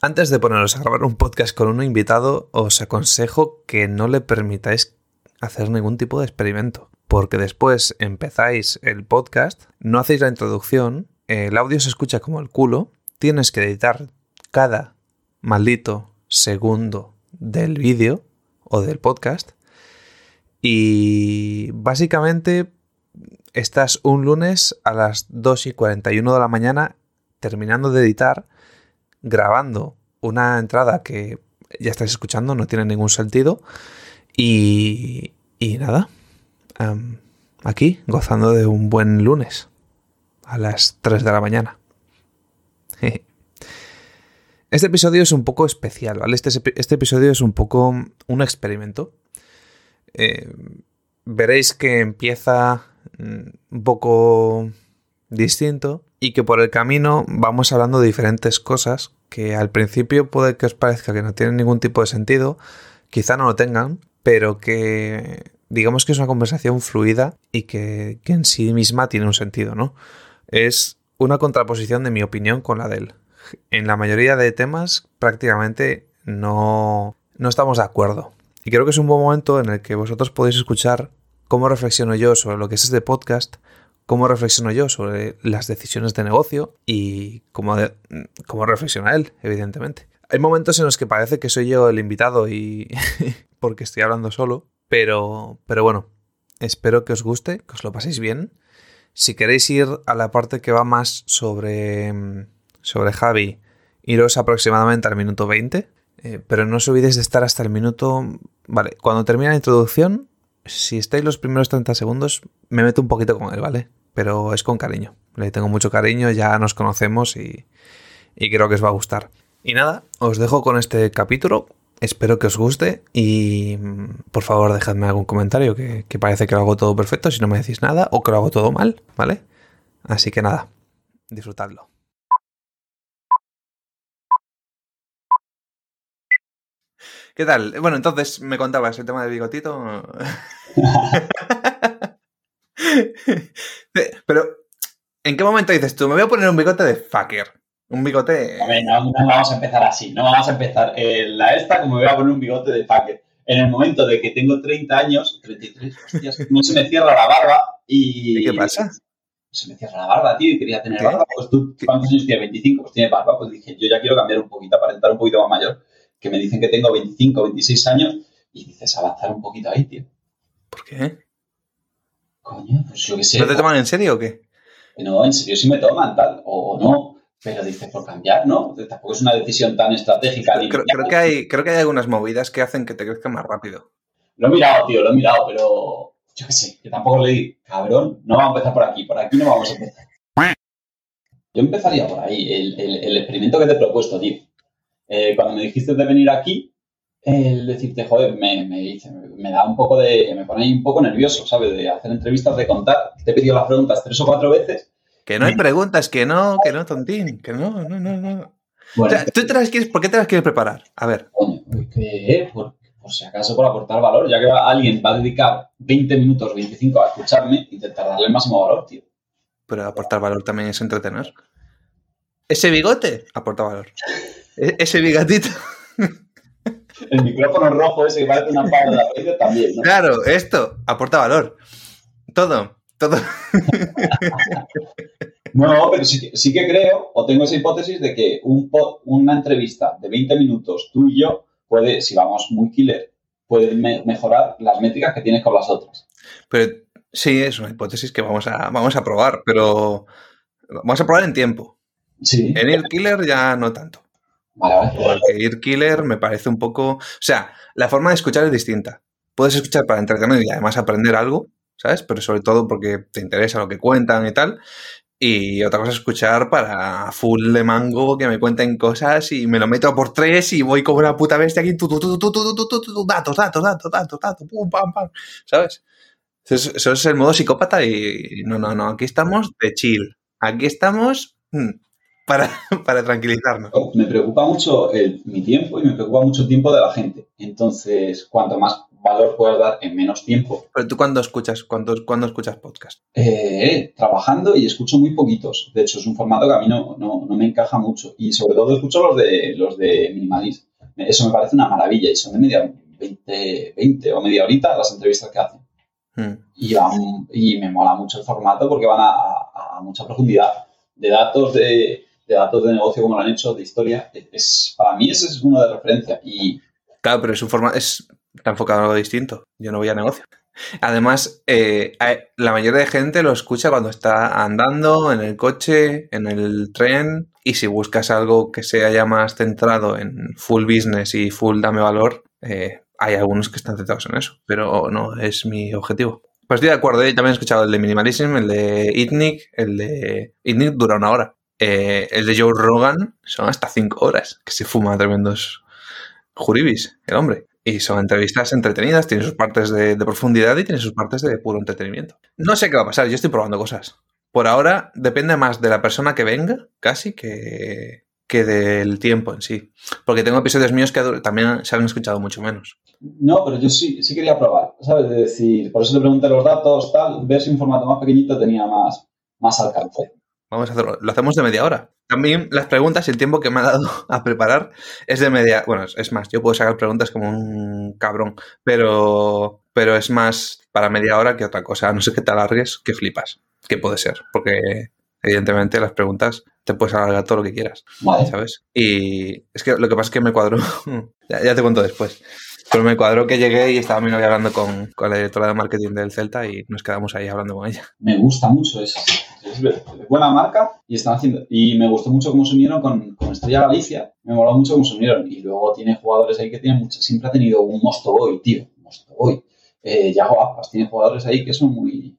Antes de poneros a grabar un podcast con un invitado, os aconsejo que no le permitáis hacer ningún tipo de experimento. Porque después empezáis el podcast, no hacéis la introducción, el audio se escucha como el culo, tienes que editar cada maldito segundo del vídeo o del podcast y básicamente estás un lunes a las 2 y 41 de la mañana terminando de editar, grabando una entrada que ya estáis escuchando, no tiene ningún sentido y, y nada, em, aquí gozando de un buen lunes a las 3 de la mañana. Este episodio es un poco especial, ¿vale? Este, este episodio es un poco un experimento. Eh, veréis que empieza mm, un poco distinto y que por el camino vamos hablando de diferentes cosas que al principio puede que os parezca que no tienen ningún tipo de sentido, quizá no lo tengan, pero que digamos que es una conversación fluida y que, que en sí misma tiene un sentido, ¿no? Es una contraposición de mi opinión con la de él en la mayoría de temas prácticamente no, no estamos de acuerdo. Y creo que es un buen momento en el que vosotros podéis escuchar cómo reflexiono yo sobre lo que es este podcast, cómo reflexiono yo sobre las decisiones de negocio y cómo, cómo reflexiona él, evidentemente. Hay momentos en los que parece que soy yo el invitado y porque estoy hablando solo, pero, pero bueno, espero que os guste, que os lo paséis bien. Si queréis ir a la parte que va más sobre sobre Javi, iros aproximadamente al minuto 20, eh, pero no os olvidéis de estar hasta el minuto... Vale, cuando termine la introducción, si estáis los primeros 30 segundos, me meto un poquito con él, ¿vale? Pero es con cariño. Le tengo mucho cariño, ya nos conocemos y, y creo que os va a gustar. Y nada, os dejo con este capítulo. Espero que os guste y por favor dejadme algún comentario que, que, parece que lo hago todo perfecto si no me decís nada o que lo hago todo mal, ¿vale? Así que nada, disfrutadlo. ¿Qué tal? Bueno, entonces me contabas el tema del bigotito. Pero, ¿en qué momento dices tú? Me voy a poner un bigote de fucker. Un bigote. A ver, no, vamos a empezar así. No vamos a empezar en la esta como me voy a poner un bigote de fucker. En el momento de que tengo 30 años, 33, hostias, no se me cierra la barba y. ¿Y qué pasa? Se me cierra la barba, tío, y quería tener barba. Pues tú, ¿cuántos años tienes? 25, pues tiene barba. Pues dije, yo ya quiero cambiar un poquito, aparentar un poquito más mayor que me dicen que tengo 25, 26 años y dices avanzar un poquito ahí, tío. ¿Por qué? Coño, pues yo qué sé. ¿No te toman en serio o qué? No, en serio sí me toman, tal, o no. Pero dices, por cambiar, ¿no? Tampoco es una decisión tan estratégica. Creo, creo, que hay, creo que hay algunas movidas que hacen que te crezca más rápido. Lo he mirado, tío, lo he mirado, pero yo qué sé, que tampoco le di, cabrón, no vamos a empezar por aquí, por aquí no vamos a empezar. Yo empezaría por ahí, el, el, el experimento que te he propuesto, tío. Eh, cuando me dijiste de venir aquí, el decirte, joder, me, me, me, da un poco de, me pone ahí un poco nervioso, ¿sabes? De hacer entrevistas, de contar. Te he pedido las preguntas tres o cuatro veces. Que no hay preguntas, que no, que no, tontín, que no, no, no, no. Bueno, o sea, ¿tú te las quieres, ¿Por qué te las quieres preparar? A ver. Coño, porque, por, por, si acaso, por aportar valor, ya que alguien va a dedicar 20 minutos, 25 a escucharme, intentar darle el máximo valor, tío. Pero aportar valor también es entretener. Ese bigote aporta valor. E-, ese bigatito. El micrófono rojo ese que parece una pala de la radio también, ¿no? Claro, esto aporta valor. Todo, todo. No, pero sí, sí, que creo, o tengo esa hipótesis de que un una entrevista de 20 minutos tú y yo puede, si vamos muy killer, puede me mejorar las métricas que tienes con las otras. Pero sí, es una hipótesis que vamos a, vamos a probar, pero vamos a probar en tiempo. Sí. En el killer ya no tanto. Vale, Killer me parece un poco. O sea, la forma de escuchar es distinta. Puedes escuchar para entretener y además aprender algo, ¿sabes? Pero sobre todo porque te interesa lo que cuentan y tal. Y otra cosa es escuchar para full de mango que me cuenten cosas y me lo meto por tres y voy como una puta bestia aquí. Tu, datos, datos, datos, datos, datos, pum, pam, pam. ¿Sabes? Eso es el modo psicópata y no, no, no. Aquí estamos de chill. Aquí estamos. Para, para, tranquilizarnos. Me preocupa mucho el, mi tiempo y me preocupa mucho el tiempo de la gente. Entonces, cuanto más valor puedas dar en menos tiempo. Pero tú cuándo escuchas, cuándo, cuándo escuchas podcast? Eh, trabajando y escucho muy poquitos. De hecho, es un formato que a mí no, no, no me encaja mucho. Y sobre todo escucho los de los de minimalism. Eso me parece una maravilla y son de media 20, 20 o media horita las entrevistas que hacen. Hmm. Y, van- y me mola mucho el formato porque van a, a- a mucha profundidad de datos de, de datos de negocio como lo han hecho, de historia. Es, para mí ese es uno de referencia. Y Claro, pero es un formato, es, está enfocado en algo distinto. Yo no voy a negocio. Además, eh, la mayoría de gente lo escucha cuando está andando, en el coche, en el tren. Y si buscas algo que sea ya más centrado en full business y full dame valor, eh, hay algunos que están centrados en eso. Pero no es mi objetivo. Pues estoy de acuerdo, yo también he escuchado el de Minimalism, el de Itnic, el de... Itnic dura una hora. Eh, el de Joe Rogan son hasta cinco horas, que se fuma tremendos juribis, el hombre. Y son entrevistas entretenidas, tiene sus partes de, profundidad y tiene sus partes de puro entretenimiento. No sé qué va a pasar, yo estoy probando cosas. Por ahora depende más de la persona que venga, casi, que, que del tiempo en sí. Porque tengo episodios míos que también se han escuchado mucho menos. no, pero yo sí, sí quería probar, ¿sabes? De decir, por eso le pregunté los datos, tal, ver si un formato más pequeñito tenía más, más alcance. Vamos a hacerlo. Lo hacemos de media hora. También las preguntas y el tiempo que me ha dado a preparar es de media. Bueno, es- más, yo puedo sacar preguntas como un cabrón, pero, pero es más para media hora que otra cosa. A no ser que te alargues, que flipas. Que puede ser, porque evidentemente las preguntas te puedes alargar todo lo que quieras, Vale. ¿sabes? Y es que lo que pasa es que me cuadró. ya, ya te cuento después. Pero me cuadró que llegué y estaba mi novia hablando con, con la directora de marketing del Celta y nos quedamos ahí hablando con ella. Me gusta mucho eso. Buena marca y están haciendo. Y me gustó mucho cómo se unieron con, con Estrella Galicia. Me moló mucho cómo se unieron. Y luego tiene jugadores ahí que tienen mucho. Siempre ha tenido un Mostoboy, tío. Mostoboy. Eh, Yago. Tiene jugadores ahí que son muy.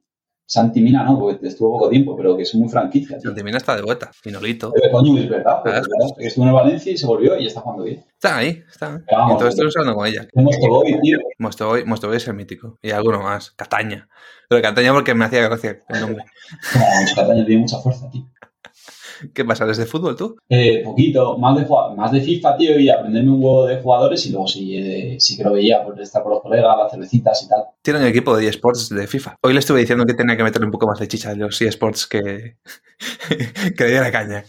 Santi Mina, ¿no? Porque estuvo poco tiempo, pero que son muy franquicias. tío. Santimina está de vuelta, Finolito. Eh, coño, es verdad. es verdad, que estuvo en Valencia y se volvió y está jugando bien. Está ahí, está. Pero vamos, entonces estoy hablando con ella. Mostoboy, tío. Mostoboy, Mostoboy es el mítico. Y alguno más. Cataña. Pero Cataña porque me hacía gracia el nombre. Mucho Cataña tiene mucha fuerza, tío. ¿Qué pasa? ¿Desde fútbol tú? Eh, poquito, más de, más de FIFA, tío, y aprenderme un huevo de jugadores y luego sí, eh, sí que lo veía por estar con los colegas, las cervecitas y tal. Tienen equipo de eSports de FIFA. Hoy le estuve diciendo que tenía que meterle un poco más de chicha a los eSports que, que le diera caña.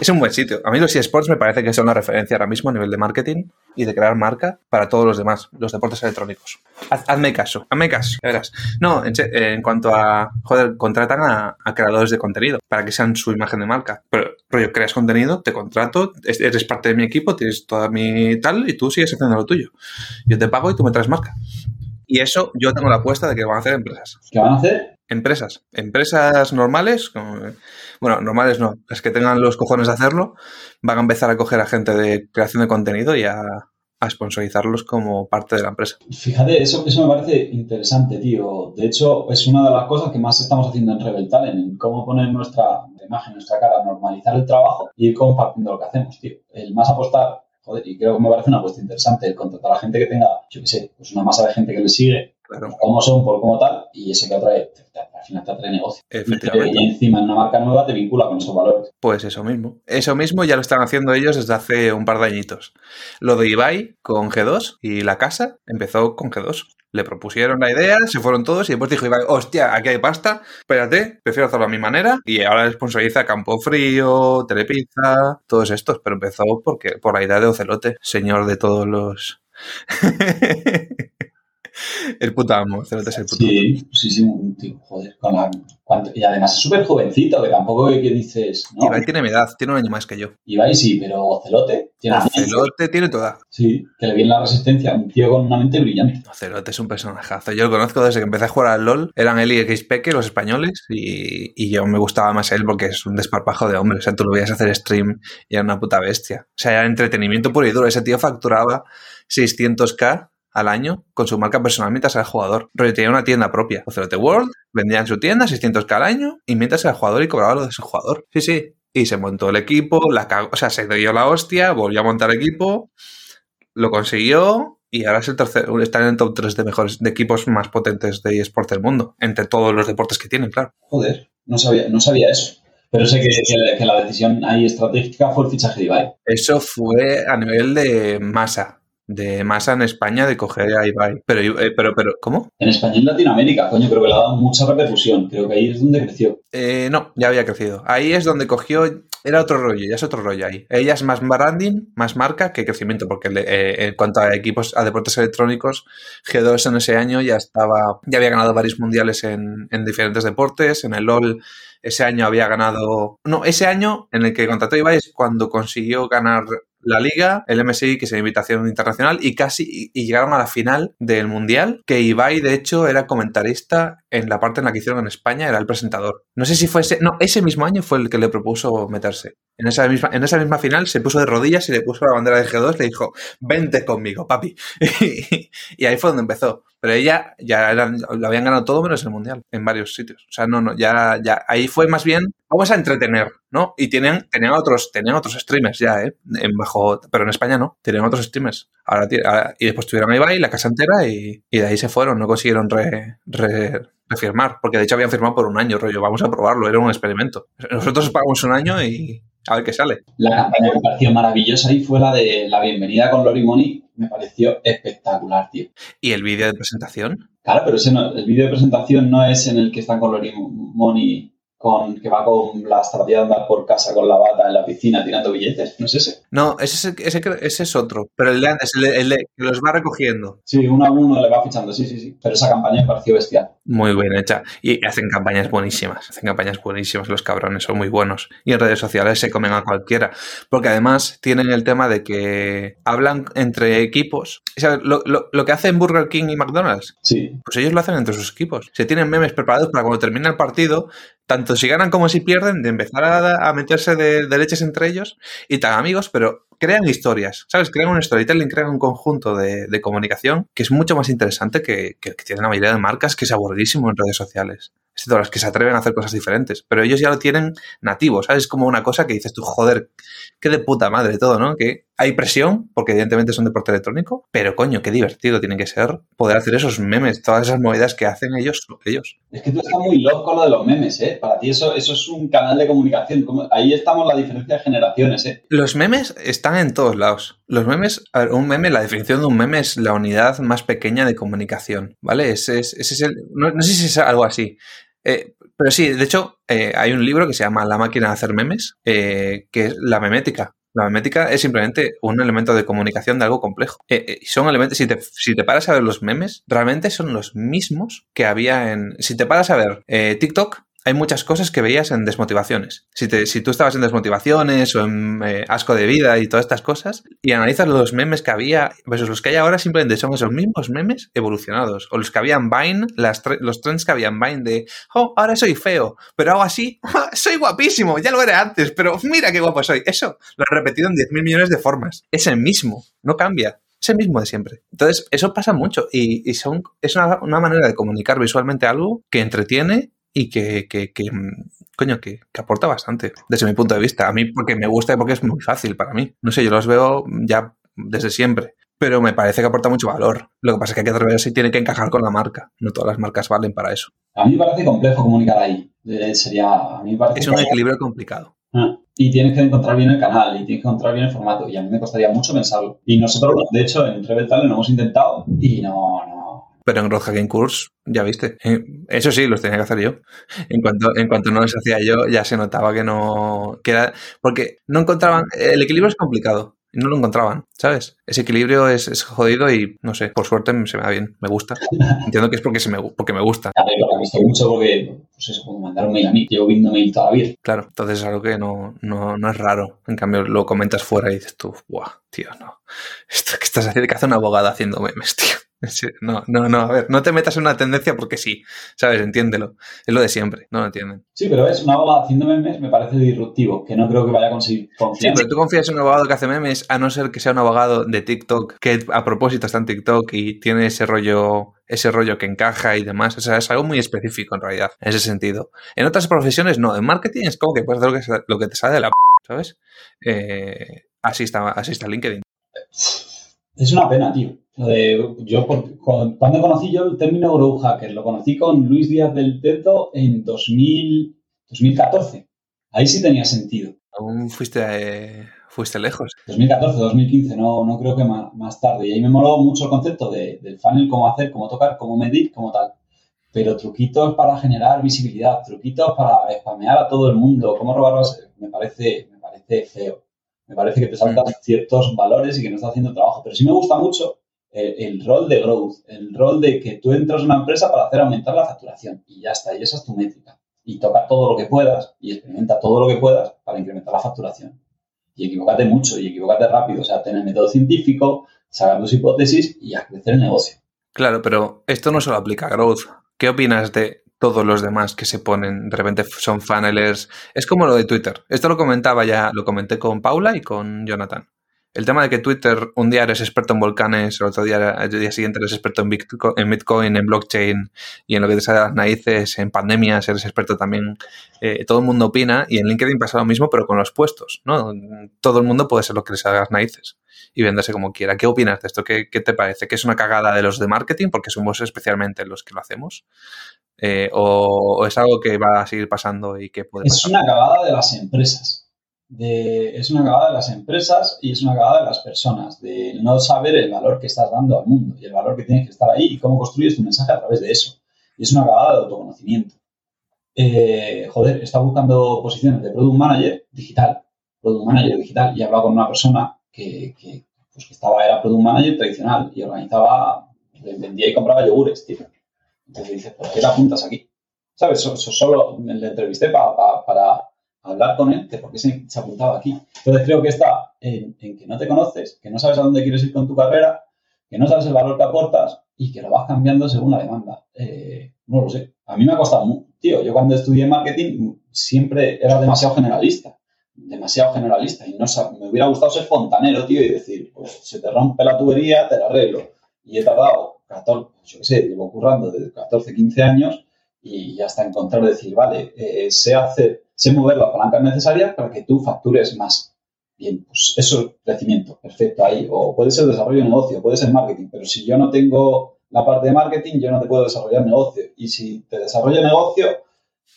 Es un buen sitio. A mí los eSports me parece que son una referencia ahora mismo a nivel de marketing y de crear marca para todos los demás, los deportes electrónicos. Haz- hazme caso, hazme caso, ya verás. No, en, cuanto a, joder, contratan a, a creadores de contenido para que sean su imagen de marca. Pero, rollo, creas contenido, te contrato, es- eres parte de mi equipo, tienes toda mi tal y tú sigues haciendo lo tuyo. Yo te pago y tú me traes marca. Y eso yo tengo la apuesta de que van a hacer empresas. ¿Qué van a hacer? Empresas. Empresas normales, bueno, normales no, las que tengan los cojones de hacerlo, van a empezar a coger a gente de creación de contenido y a, a sponsorizarlos como parte de la empresa. Fíjate, eso, eso me parece interesante, tío. De hecho, es una de las cosas que más estamos haciendo en Rebel Talent, en cómo poner nuestra imagen, nuestra cara, normalizar el trabajo y ir compartiendo lo que hacemos, tío. El más apostar, joder, y creo que me parece una apuesta interesante, el contratar a gente que tenga, yo qué sé, pues una masa de gente que le sigue, Claro, cómo son, por cómo tal, y ese que atrae, te- te- al final te atrae negocio. efectivamente. Y encima en una marca nueva te vincula con esos valores. Pues eso mismo. Eso mismo ya lo están haciendo ellos desde hace un par de añitos. Lo de Ibai con G2 y la casa empezó con G2. Le propusieron la idea, se fueron todos y después dijo Ibai, hostia, aquí hay pasta, espérate, prefiero hacerlo a mi manera. Y ahora sponsoriza Campo Frío, Telepizza, todos estos. Pero empezó porque, por la idea de Ocelote, señor de todos los... el puto amo, Ocelote es el puto amo. Sí, sí, sí, un tío, joder, con la... Y además es súper jovencito, que tampoco que que dices, ¿no? Ibai tiene mi edad, tiene un año más que yo. Ibai sí, pero Ocelote tiene Ocelote tiene toda. Sí, que le viene la resistencia, un tío con una mente brillante. Cerote es un personajazo. Yo lo conozco desde que empecé a jugar al LOL. Eran él y Xpeque, los españoles, y, y yo me gustaba más él porque es un desparpajo de hombre. O sea, tú lo veías hacer stream y era una puta bestia. O sea, era entretenimiento puro y duro. Ese tío facturaba 600k al año con su marca personal mientras era jugador. Rollo, tenía una tienda propia. Cerote World, vendía en su tienda 600k al año y mientras era jugador y cobraba lo de su jugador. Sí, sí. Y se montó el equipo, la o sea, se dio la hostia, volvió a montar equipo, lo consiguió y ahora es el tercero, está en el top 3 de mejores de equipos más potentes de eSports del mundo, entre todos los deportes que tienen, claro. Joder, no sabía, no sabía eso. Pero sé que, que- que la decisión ahí estratégica fue el fichaje de Ibai. Eso fue a nivel de masa de masa en España de coger a Ibai. Pero, eh, pero, pero, ¿cómo? En España y en Latinoamérica, coño, creo que le ha dado mucha repercusión. Creo que ahí es donde creció. Eh, no, ya había crecido. Ahí es donde cogió. Era otro rollo, ya es otro rollo ahí. Ella es más branding, más marca que crecimiento, porque eh, en cuanto a equipos, a deportes electrónicos, G2 en ese año ya estaba, ya había ganado varios mundiales en, en diferentes deportes. En el LOL ese año había ganado. No, ese año en el que contrató Ibai es cuando consiguió ganar la liga, el MSI, que es la invitación internacional, y casi y llegaron a la final del Mundial, que Ibai, de hecho, era comentarista en la parte en la que hicieron en España, era el presentador. No sé si fue ese, no, ese mismo año fue el que le propuso meterse. En esa misma, en esa misma final se puso de rodillas y le puso la bandera de G2, le dijo, vente conmigo, papi. y ahí fue donde empezó. Pero ella ya lo habían ganado todo menos el mundial en varios sitios. O sea, no, no, ya, ya ahí fue más bien, vamos a entretener, ¿no? Y tienen, tenían otros, tenían otros streamers ya, ¿eh? En bajo, pero en España no, tenían otros streamers. Ahora, y después tuvieron a Ibai, la casa entera, y, y de ahí se fueron, no consiguieron re, re, refirmar, porque de hecho habían firmado por un año, rollo, vamos a probarlo, era un experimento. Nosotros pagamos un año y a ver qué sale. La campaña que me pareció maravillosa ahí fue la de la bienvenida con Lori Money me pareció espectacular, tío. ¿Y el vídeo de presentación? Claro, pero ese no, el vídeo de presentación no es en el que están con Lori Money con, que va con la estrategia de andar por casa con la bata en la piscina tirando billetes, ¿no es ese? No, ese, ese, ese es otro, pero el de antes, el, de, que los va recogiendo. Sí, uno a uno le va fichando, sí, sí, sí. Pero esa campaña me pareció bestial. Muy bien hecha. Y hacen campañas buenísimas, hacen campañas buenísimas, los cabrones son muy buenos. Y en redes sociales se comen a cualquiera, porque además tienen el tema de que hablan entre equipos. O sea, lo, lo, lo que hacen Burger King y McDonald's, sí. pues ellos lo hacen entre sus equipos. Se tienen memes preparados para cuando termina el partido, tanto si ganan como si pierden, de empezar a, meterse de, de, leches entre ellos y tan amigos, pero crean historias, ¿sabes? Crean un storytelling, crean un conjunto de, de comunicación que es mucho más interesante que, que, que tienen la mayoría de marcas, que es aburridísimo en redes sociales excepto las que se atreven a hacer cosas diferentes. Pero ellos ya lo tienen nativo, ¿sabes? Es como una cosa que dices tú, joder, qué de puta madre todo, ¿no? Que hay presión, porque evidentemente son deporte electrónico, pero coño, qué divertido tiene que ser poder hacer esos memes, todas esas movidas que hacen ellos, ellos. Es que tú estás muy loco lo de los memes, ¿eh? Para ti eso, eso es un canal de comunicación. Ahí estamos la diferencia de generaciones, ¿eh? Los memes están en todos lados. Los memes, un meme, la definición de un meme es la unidad más pequeña de comunicación, ¿vale? Ese es, ese es el, no, sé si es algo así. Eh, pero sí, de hecho, eh, hay un libro que se llama La máquina de hacer memes, eh, que es la memética. La memética es simplemente un elemento de comunicación de algo complejo. Son elementos, si te, si te paras a ver los memes, realmente son los mismos que había en... Si te paras a ver TikTok, hay muchas cosas que veías en desmotivaciones. Si, te, si tú estabas en desmotivaciones o en eh, asco de vida y todas estas cosas, y analizas los memes que había versus los que hay ahora, simplemente son esos mismos memes evolucionados. O los que había en Vine, los trends que había en Vine de, oh, ahora soy feo, pero hago así, soy guapísimo, ya lo era antes, pero mira qué guapo soy. Eso lo he repetido en 10.000 millones de formas. Es el mismo, no cambia. Es el mismo de siempre. Entonces, eso pasa mucho y, y son, es una, una manera de comunicar visualmente algo que entretiene y que, que, que coño, que, que, aporta bastante desde mi punto de vista. A mí porque me gusta y porque es muy fácil para mí. No sé, yo los veo ya desde siempre. Pero me parece que aporta mucho valor. Lo que pasa es que hay que atreverse y tiene que encajar con la marca. No todas las marcas valen para eso. A mí me parece complejo comunicar ahí. Sería, a mí me parece es un equilibrio complicado. Ah, y tienes que encontrar bien el canal y tienes que encontrar bien el formato. Y a mí me costaría mucho pensarlo. Y nosotros, de hecho, en Rebel Talent lo hemos intentado y no, no, pero en Road Hacking Course, ya viste. Eso sí, los tenía que hacer yo. En cuanto, en cuanto no los hacía yo, ya se notaba que no. Que era, porque no encontraban. El equilibrio es complicado. No lo encontraban, ¿sabes? Ese equilibrio es, es, jodido y no sé, por suerte se me da bien, me gusta. Entiendo que es porque, se me, porque me gusta. Claro, lo he visto mucho porque, pues eso, mail a mí, llevo viendo mail toda la vida. Claro, entonces es algo que no, no, no es raro. En cambio, lo comentas fuera y dices tú, guau, tío, no. Esto que estás haciendo, que hace una abogada haciendo memes, tío. No, no, no, a ver, no te metas en una tendencia porque sí, ¿sabes? Entiéndelo. Es lo de siempre, no lo entienden. Sí, pero es un abogado haciendo memes me parece disruptivo, que no creo que vaya a conseguir confianza. Sí, pero tú confías en un abogado que hace memes, a no ser que sea un abogado de TikTok, que a propósito está en TikTok y tiene ese rollo, ese rollo que encaja y demás. O sea, es algo muy específico en realidad, en ese sentido. En otras profesiones no, en marketing es como que puedes hacer lo que, lo que te sale de la p, ¿sabes? Eh, así, está, así está LinkedIn. Es una pena, tío. De, yo, por, cuando conocí yo el término Grow Hacker? Lo conocí con Luis Díaz del Teto en 2000, 2014. Ahí sí tenía sentido. Aún fuiste, eh, Fuiste lejos. 2014, 2015, no, no creo que más, tarde. Y ahí me moló mucho el concepto del funnel, cómo hacer, cómo tocar, cómo medir, cómo tal. Pero truquitos para generar visibilidad, truquitos para spamear a todo el mundo, cómo robarlos, me parece, me parece feo. Me parece que te saltan mm. ciertos valores y que no estás haciendo trabajo. Pero sí me gusta mucho el, rol de growth, el rol de que tú entras en una empresa para hacer aumentar la facturación y ya está, y esa es tu métrica. Y toca todo lo que puedas y experimenta todo lo que puedas para incrementar la facturación. Y equivócate mucho y equivócate rápido, o sea, tener método científico, sacar tus hipótesis y a crecer el negocio. Claro, pero esto no solo aplica a growth. ¿Qué opinas de todos los demás que se ponen, de repente son funnelers? Es como lo de Twitter. Esto lo comentaba ya, lo comenté con Paula y con Jonathan. El tema de que Twitter un día eres experto en volcanes, el otro día, el día siguiente eres experto en Bitcoin, en, blockchain y en lo que te sale las narices, en pandemias eres experto también. Eh, todo el mundo opina y en LinkedIn pasa lo mismo, pero con los puestos, ¿no? Todo el mundo puede ser lo que le salga las narices y venderse como quiera. ¿Qué opinas de esto? ¿Qué, te parece? ¿Que es una cagada de los de marketing? Porque somos especialmente los que lo hacemos. Eh, o, es algo que va a seguir pasando y que puede Es una cagada de las empresas es una cagada de las empresas y es una cagada de las personas, de no saber el valor que estás dando al mundo y el valor que tienes que estar ahí y cómo construyes tu mensaje a través de eso. Y es una cagada de autoconocimiento. Eh, joder, está buscando posiciones de Product Manager digital, Product Manager digital, y he hablado con una persona que, pues que estaba, era Product Manager tradicional y organizaba, vendía y compraba yogures, tío. Entonces dice, ¿por qué te apuntas aquí? ¿Sabes? solo me le entrevisté para hablar con él de por qué se, apuntaba aquí. Entonces creo que está en, que no te conoces, que no sabes a dónde quieres ir con tu carrera, que no sabes el valor que aportas y que lo vas cambiando según la demanda. Eh, no lo sé. A mí me ha costado mucho. Tío, yo cuando estudié marketing siempre era demasiado generalista. Demasiado generalista. Y no me hubiera gustado ser fontanero, tío, y decir, pues se te rompe la tubería, te la arreglo. Y he tardado 14, yo qué sé, llevo currando desde 14, 15 años y hasta encontrar, decir, vale, eh, sé hacer sé mover las palancas necesarias para que tú factures más. Bien, pues eso es crecimiento, perfecto ahí. O puede ser desarrollo de negocio, puede ser marketing, pero si yo no tengo la parte de marketing, yo no te puedo desarrollar negocio. Y si te desarrollo negocio,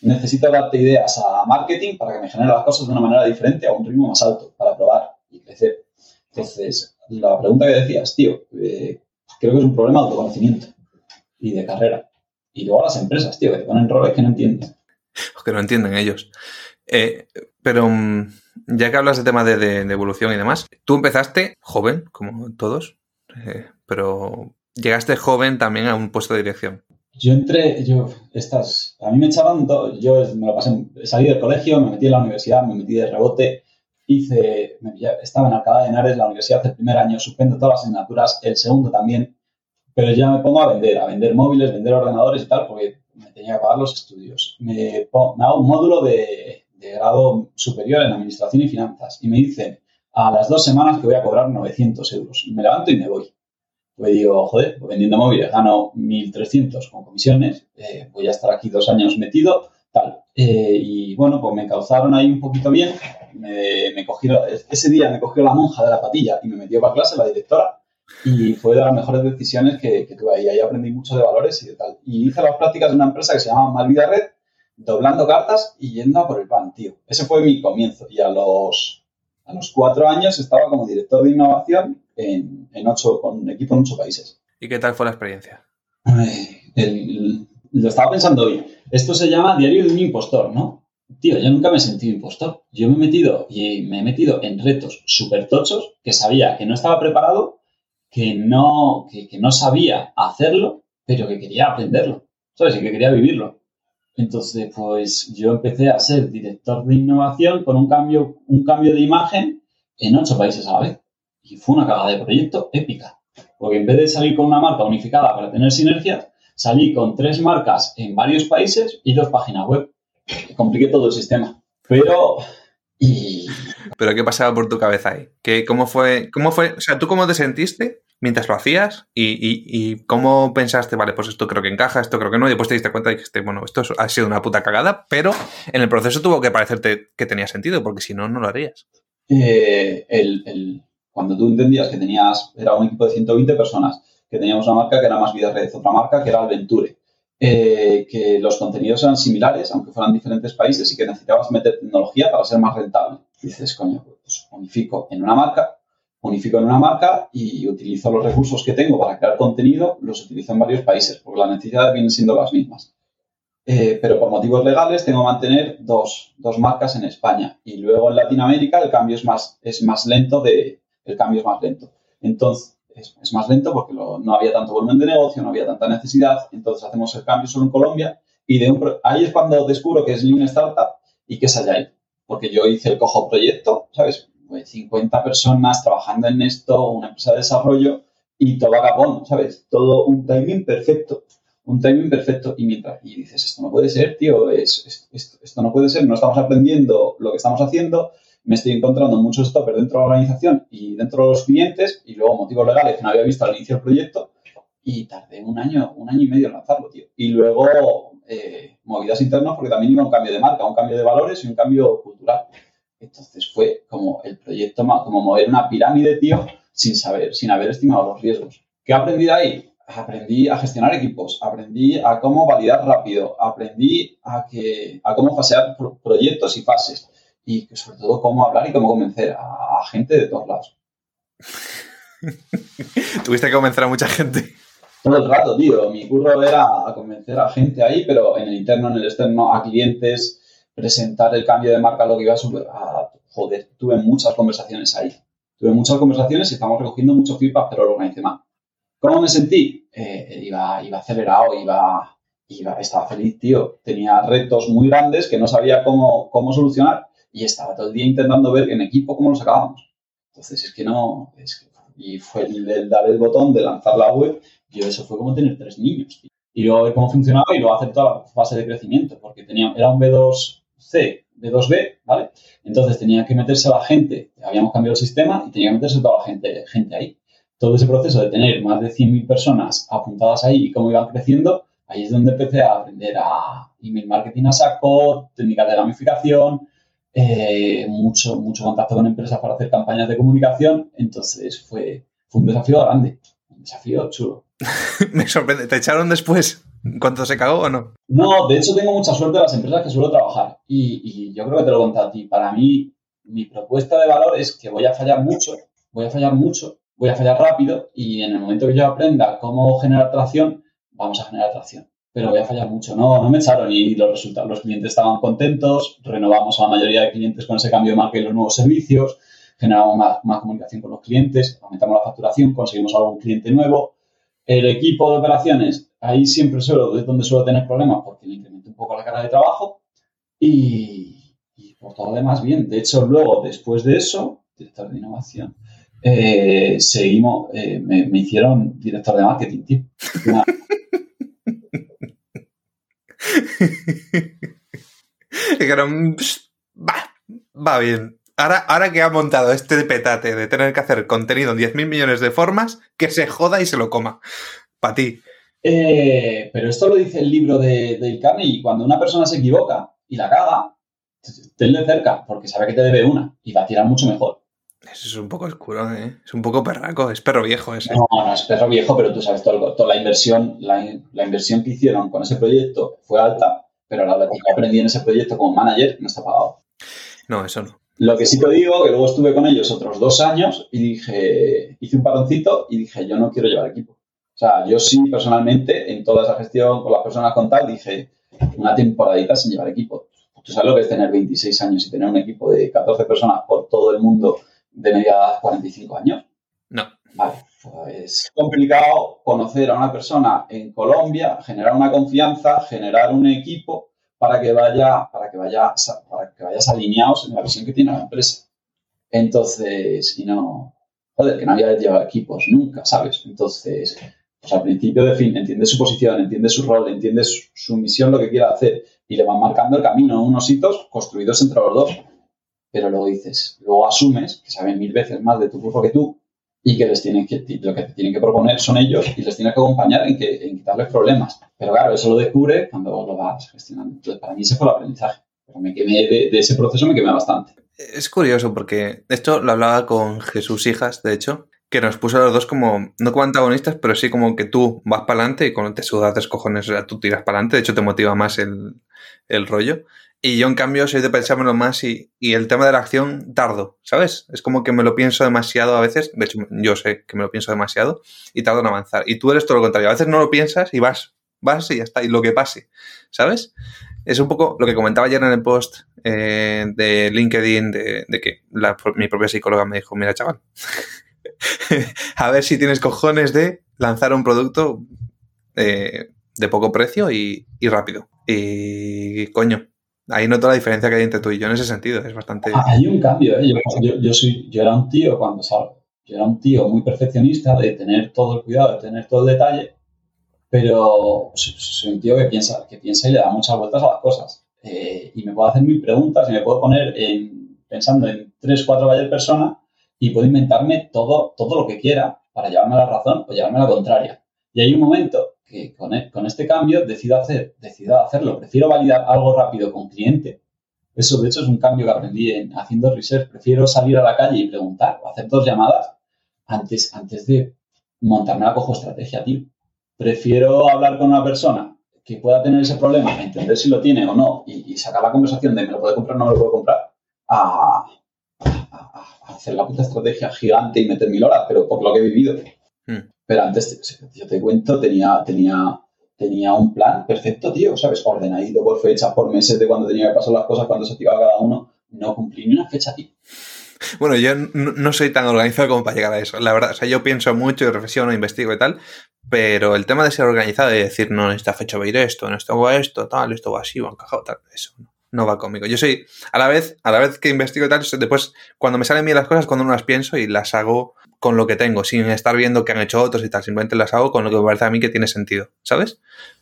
necesito darte ideas a marketing para que me genere las cosas de una manera diferente, a un ritmo más alto, para probar y crecer. Entonces, la pregunta que decías, tío, eh, creo que es un problema de autoconocimiento y de carrera. Y luego las empresas, tío, que te ponen roles que no entienden que no entienden ellos. Eh, pero mm, ya que hablas de tema de, evolución y demás, tú empezaste joven, como todos, eh, pero llegaste joven también a un puesto de dirección. Yo entré, yo, estas, a mí me echaban, todo, yo me lo pasé, salí del colegio, me metí en la universidad, me metí de rebote, hice, estaba en Alcalá de Henares, la universidad el primer año, suspendo todas las asignaturas, el segundo también, pero ya me pongo a vender, a vender móviles, vender ordenadores y tal, porque me tenía que pagar los estudios. Me, hago un módulo de, grado superior en Administración y Finanzas y me dicen a las dos semanas que voy a cobrar 900 euros. Me levanto y me voy. Pues digo, joder, pues vendiendo móviles gano 1.300 con comisiones, eh, voy a estar aquí dos años metido, tal. Eh, y bueno, pues me causaron ahí un poquito bien. Me, me ese día me cogió la monja de la patilla y me metió para clase, la directora, y fue de las mejores decisiones que, tuve ahí. Ahí aprendí mucho de valores y de tal. Y hice las prácticas de una empresa que se llama Malvida Red, doblando cartas y yendo a por el pan, tío. Ese fue mi comienzo. Y a los, a los cuatro años estaba como director de innovación en, en ocho, con un equipo en ocho países. ¿Y qué tal fue la experiencia? lo estaba pensando hoy. Esto se llama diario de un impostor, ¿no? Tío, yo nunca me he sentido impostor. Yo me he metido y me he metido en retos súper tochos que sabía que no estaba preparado que no, que, no sabía hacerlo, pero que quería aprenderlo, ¿sabes? Y que quería vivirlo. Entonces, pues yo empecé a ser director de innovación con un cambio, un cambio de imagen en ocho países a la vez. Y fue una cagada de proyecto épica. Porque en vez de salir con una marca unificada para tener sinergias, salí con tres marcas en varios países y dos páginas web. Compliqué todo el sistema. Pero. Y. ¿Pero qué pasaba por tu cabeza ahí? ¿Qué, cómo, fue, ¿Cómo fue? O sea, ¿tú cómo te sentiste mientras lo hacías y, cómo pensaste, vale, pues esto creo que encaja, esto creo que no, y después te diste cuenta de que, este, bueno, esto ha sido una puta cagada, pero en el proceso tuvo que parecerte que tenía sentido, porque si no, no lo harías. Eh, cuando tú entendías que tenías, era un equipo de 120 personas, que teníamos una marca que era más Vida Red, otra marca que era Alventure, eh, que los contenidos eran similares, aunque fueran diferentes países, y que necesitabas meter tecnología para ser más rentable. dices, coño, pues unifico en una marca, unifico en una marca y utilizo los recursos que tengo para crear contenido, los utilizo en varios países, porque las necesidades vienen siendo las mismas. Eh, pero por motivos legales tengo que mantener dos, dos, marcas en España. Y luego en Latinoamérica el cambio es más, es más lento de, el cambio es más lento. Entonces, es, más lento porque no había tanto volumen de negocio, no había tanta necesidad. Entonces hacemos el cambio solo en Colombia y de ahí es cuando descubro que es Lean Startup y que es Agile. Porque yo hice el cojo proyecto, ¿sabes? 50 personas trabajando en esto, una empresa de desarrollo y todo capón, ¿sabes? Todo un timing perfecto un timing perfecto y mientras y dices, esto no puede ser, tío, es, esto no puede ser, no estamos aprendiendo lo que estamos haciendo, me estoy encontrando muchos stoppers dentro de la organización y dentro de los clientes y luego motivos legales que no había visto al inicio del proyecto y tardé un año, un año y medio en lanzarlo, tío. Y luego eh, movidas internas porque también iba un cambio de marca, un cambio de valores y un cambio cultural. Entonces fue como el proyecto, como mover una pirámide, tío, sin saber, sin haber estimado los riesgos. ¿Qué he aprendido ahí? aprendí a gestionar equipos, aprendí a cómo validar rápido, aprendí a, que, a cómo fasear proyectos y fases y sobre todo cómo hablar y cómo convencer a, gente de todos lados. Tuviste que convencer a mucha gente. Todo el rato, tío. Mi curro era convencer a gente ahí, pero en el interno, en el externo, a clientes, presentar el cambio de marca, lo que iba a, joder, tuve muchas conversaciones ahí. Tuve muchas conversaciones y estamos recogiendo mucho feedback, pero lo organicé mal. ¿Cómo me sentí? Eh, iba, iba acelerado, iba, iba, estaba feliz, tío. Tenía retos muy grandes que no sabía cómo, cómo solucionar y estaba todo el día intentando ver en equipo cómo lo sacábamos. Entonces, es que no. y fue el, dar el botón de lanzar la web. Yo, eso fue como tener tres niños. Y luego ver cómo funcionaba y luego hacer toda la fase de crecimiento, porque tenía, era un B2C, B2B, ¿vale? Entonces tenía que meterse a la gente, habíamos cambiado el sistema y tenía que meterse toda la gente, gente ahí todo ese proceso de tener más de 100.000 personas apuntadas ahí y cómo iban creciendo, ahí es donde empecé a aprender a email marketing a saco, técnicas de gamificación, eh, mucho, mucho contacto con empresas para hacer campañas de comunicación. Entonces fue, fue un desafío grande, un desafío chulo. Me sorprende. ¿Te echaron después? ¿Cuánto se cagó o no? No, de hecho tengo mucha suerte en las empresas que suelo trabajar. Y, y yo creo que te lo conté a ti. Para mí, mi propuesta de valor es que voy a fallar mucho, voy a fallar mucho, voy a fallar rápido y en el momento que yo aprenda cómo generar tracción, vamos a generar tracción. Pero voy a fallar mucho. No, no me echaron y los resultados, los clientes estaban contentos, renovamos a la mayoría de clientes con ese cambio de marca y los nuevos servicios, generamos más, comunicación con los clientes, aumentamos la facturación, conseguimos algún cliente nuevo. El equipo de operaciones, ahí siempre suelo, es donde suelo tener problemas porque le incremento un poco la carga de trabajo y, por todo lo demás bien. De hecho, luego, después de eso, director de innovación, eh, seguimos, eh, me, hicieron director de marketing, tío. Dijeron, va, va bien. Ahora, ahora que ha montado este petate de tener que hacer contenido en 10.000 millones de formas, que se joda y se lo coma. Para ti. Eh, pero esto lo dice el libro de, de y cuando una persona se equivoca y la caga, tenle cerca, porque sabe que te debe una y va a tirar mucho mejor. Eso es un poco oscuro, ¿eh? Es un poco perraco, es perro viejo ese. No, no es perro viejo, pero tú sabes, todo, toda la inversión, la, inversión que hicieron con ese proyecto fue alta, pero la que aprendí en ese proyecto como manager no está pagado. No, eso no. Lo que sí te digo, que luego estuve con ellos otros dos años y dije, hice un paroncito y dije, yo no quiero llevar equipo. O sea, yo sí, personalmente, en toda esa gestión con las personas con tal, dije, una temporadita sin llevar equipo. Tú sabes lo que es tener 26 años y tener un equipo de 14 personas por todo el mundo de media edad 45 años? No. Vale, pues es complicado conocer a una persona en Colombia, generar una confianza, generar un equipo para que vaya, para que vaya, para que vayas alineados en la visión que tiene la empresa. Entonces, y no, joder, que no había llevado equipos nunca, ¿sabes? Entonces, pues al principio de fin, entiende su posición, entiende su rol, entiende su, su misión, lo que quiere hacer, y le van marcando el camino, unos hitos construidos entre los dos pero luego dices, luego asumes que saben mil veces más de tu curso que tú y que les tienen que, lo que te tienen que proponer son ellos y les tienes que acompañar en, que, en quitarles problemas. Pero claro, eso lo descubre cuando lo vas gestionando. Entonces, para mí ese fue el aprendizaje. Pero me quemé de, ese proceso, me quemé bastante. Es curioso porque esto lo hablaba con Jesús Hijas, de hecho, que nos puso a los dos como, no como antagonistas, pero sí como que tú vas para adelante y cuando te sudas tres cojones, tú tiras para adelante, de hecho te motiva más el, el rollo. Y yo, en cambio, soy de pensármelo más y, y, el tema de la acción tardo, ¿sabes? Es como que me lo pienso demasiado a veces. De hecho, yo sé que me lo pienso demasiado y tardo en avanzar. Y tú eres todo lo contrario. A veces no lo piensas y vas, vas y ya está. Y lo que pase, ¿sabes? Es un poco lo que comentaba ayer en el post eh, de LinkedIn de, de que mi propia psicóloga me dijo, mira, chaval, a ver si tienes cojones de lanzar un producto eh, de poco precio y, y rápido. Y coño, Ahí noto la diferencia que hay entre tú y yo en ese sentido. Es bastante. Ah, hay un cambio. ¿eh? Yo, yo, yo, soy, yo era un tío cuando salgo. Yo era un tío muy perfeccionista de tener todo el cuidado, de tener todo el detalle, pero soy un tío que piensa, que piensa y le da muchas vueltas a las cosas. Eh, y me puedo hacer mil preguntas y me puedo poner en, pensando en tres, cuatro varias personas y puedo inventarme todo, todo lo que quiera para llevarme la razón o llevarme la contraria. Y hay un momento que con, e, con, este cambio decido, hacer, decido hacerlo. Prefiero validar algo rápido con cliente. Eso, de hecho, es un cambio que aprendí en, haciendo research. Prefiero salir a la calle y preguntar o hacer dos llamadas antes, de montarme la cojo estrategia, tío. Prefiero hablar con una persona que pueda tener ese problema, entender si lo tiene o no y, sacar la conversación de me lo puede comprar o no me lo puedo comprar, a, a, a, hacer la puta estrategia gigante y meter mil horas, pero por lo que he vivido. Hmm. Pero antes, yo te cuento, tenía, tenía, tenía un plan perfecto, tío, ¿sabes? Ordenadito por fechas, por meses de cuando tenía que pasar las cosas, cuando se activaba cada uno. No cumplí ni una fecha, tío. Bueno, yo no soy tan organizado como para llegar a eso, la verdad. O sea, yo pienso mucho y reflexiono, investigo y tal, pero el tema de ser organizado y decir, no, en esta fecha va a ir esto, en esto va esto, tal, esto va así, va encajado, tal, eso no va conmigo. Yo soy, a la vez, a la vez que investigo y tal, después, cuando me salen bien las cosas, cuando no las pienso y las hago con lo que tengo, sin estar viendo que han hecho otros y tal. Simplemente las hago con lo que me parece a mí que tiene sentido, ¿sabes?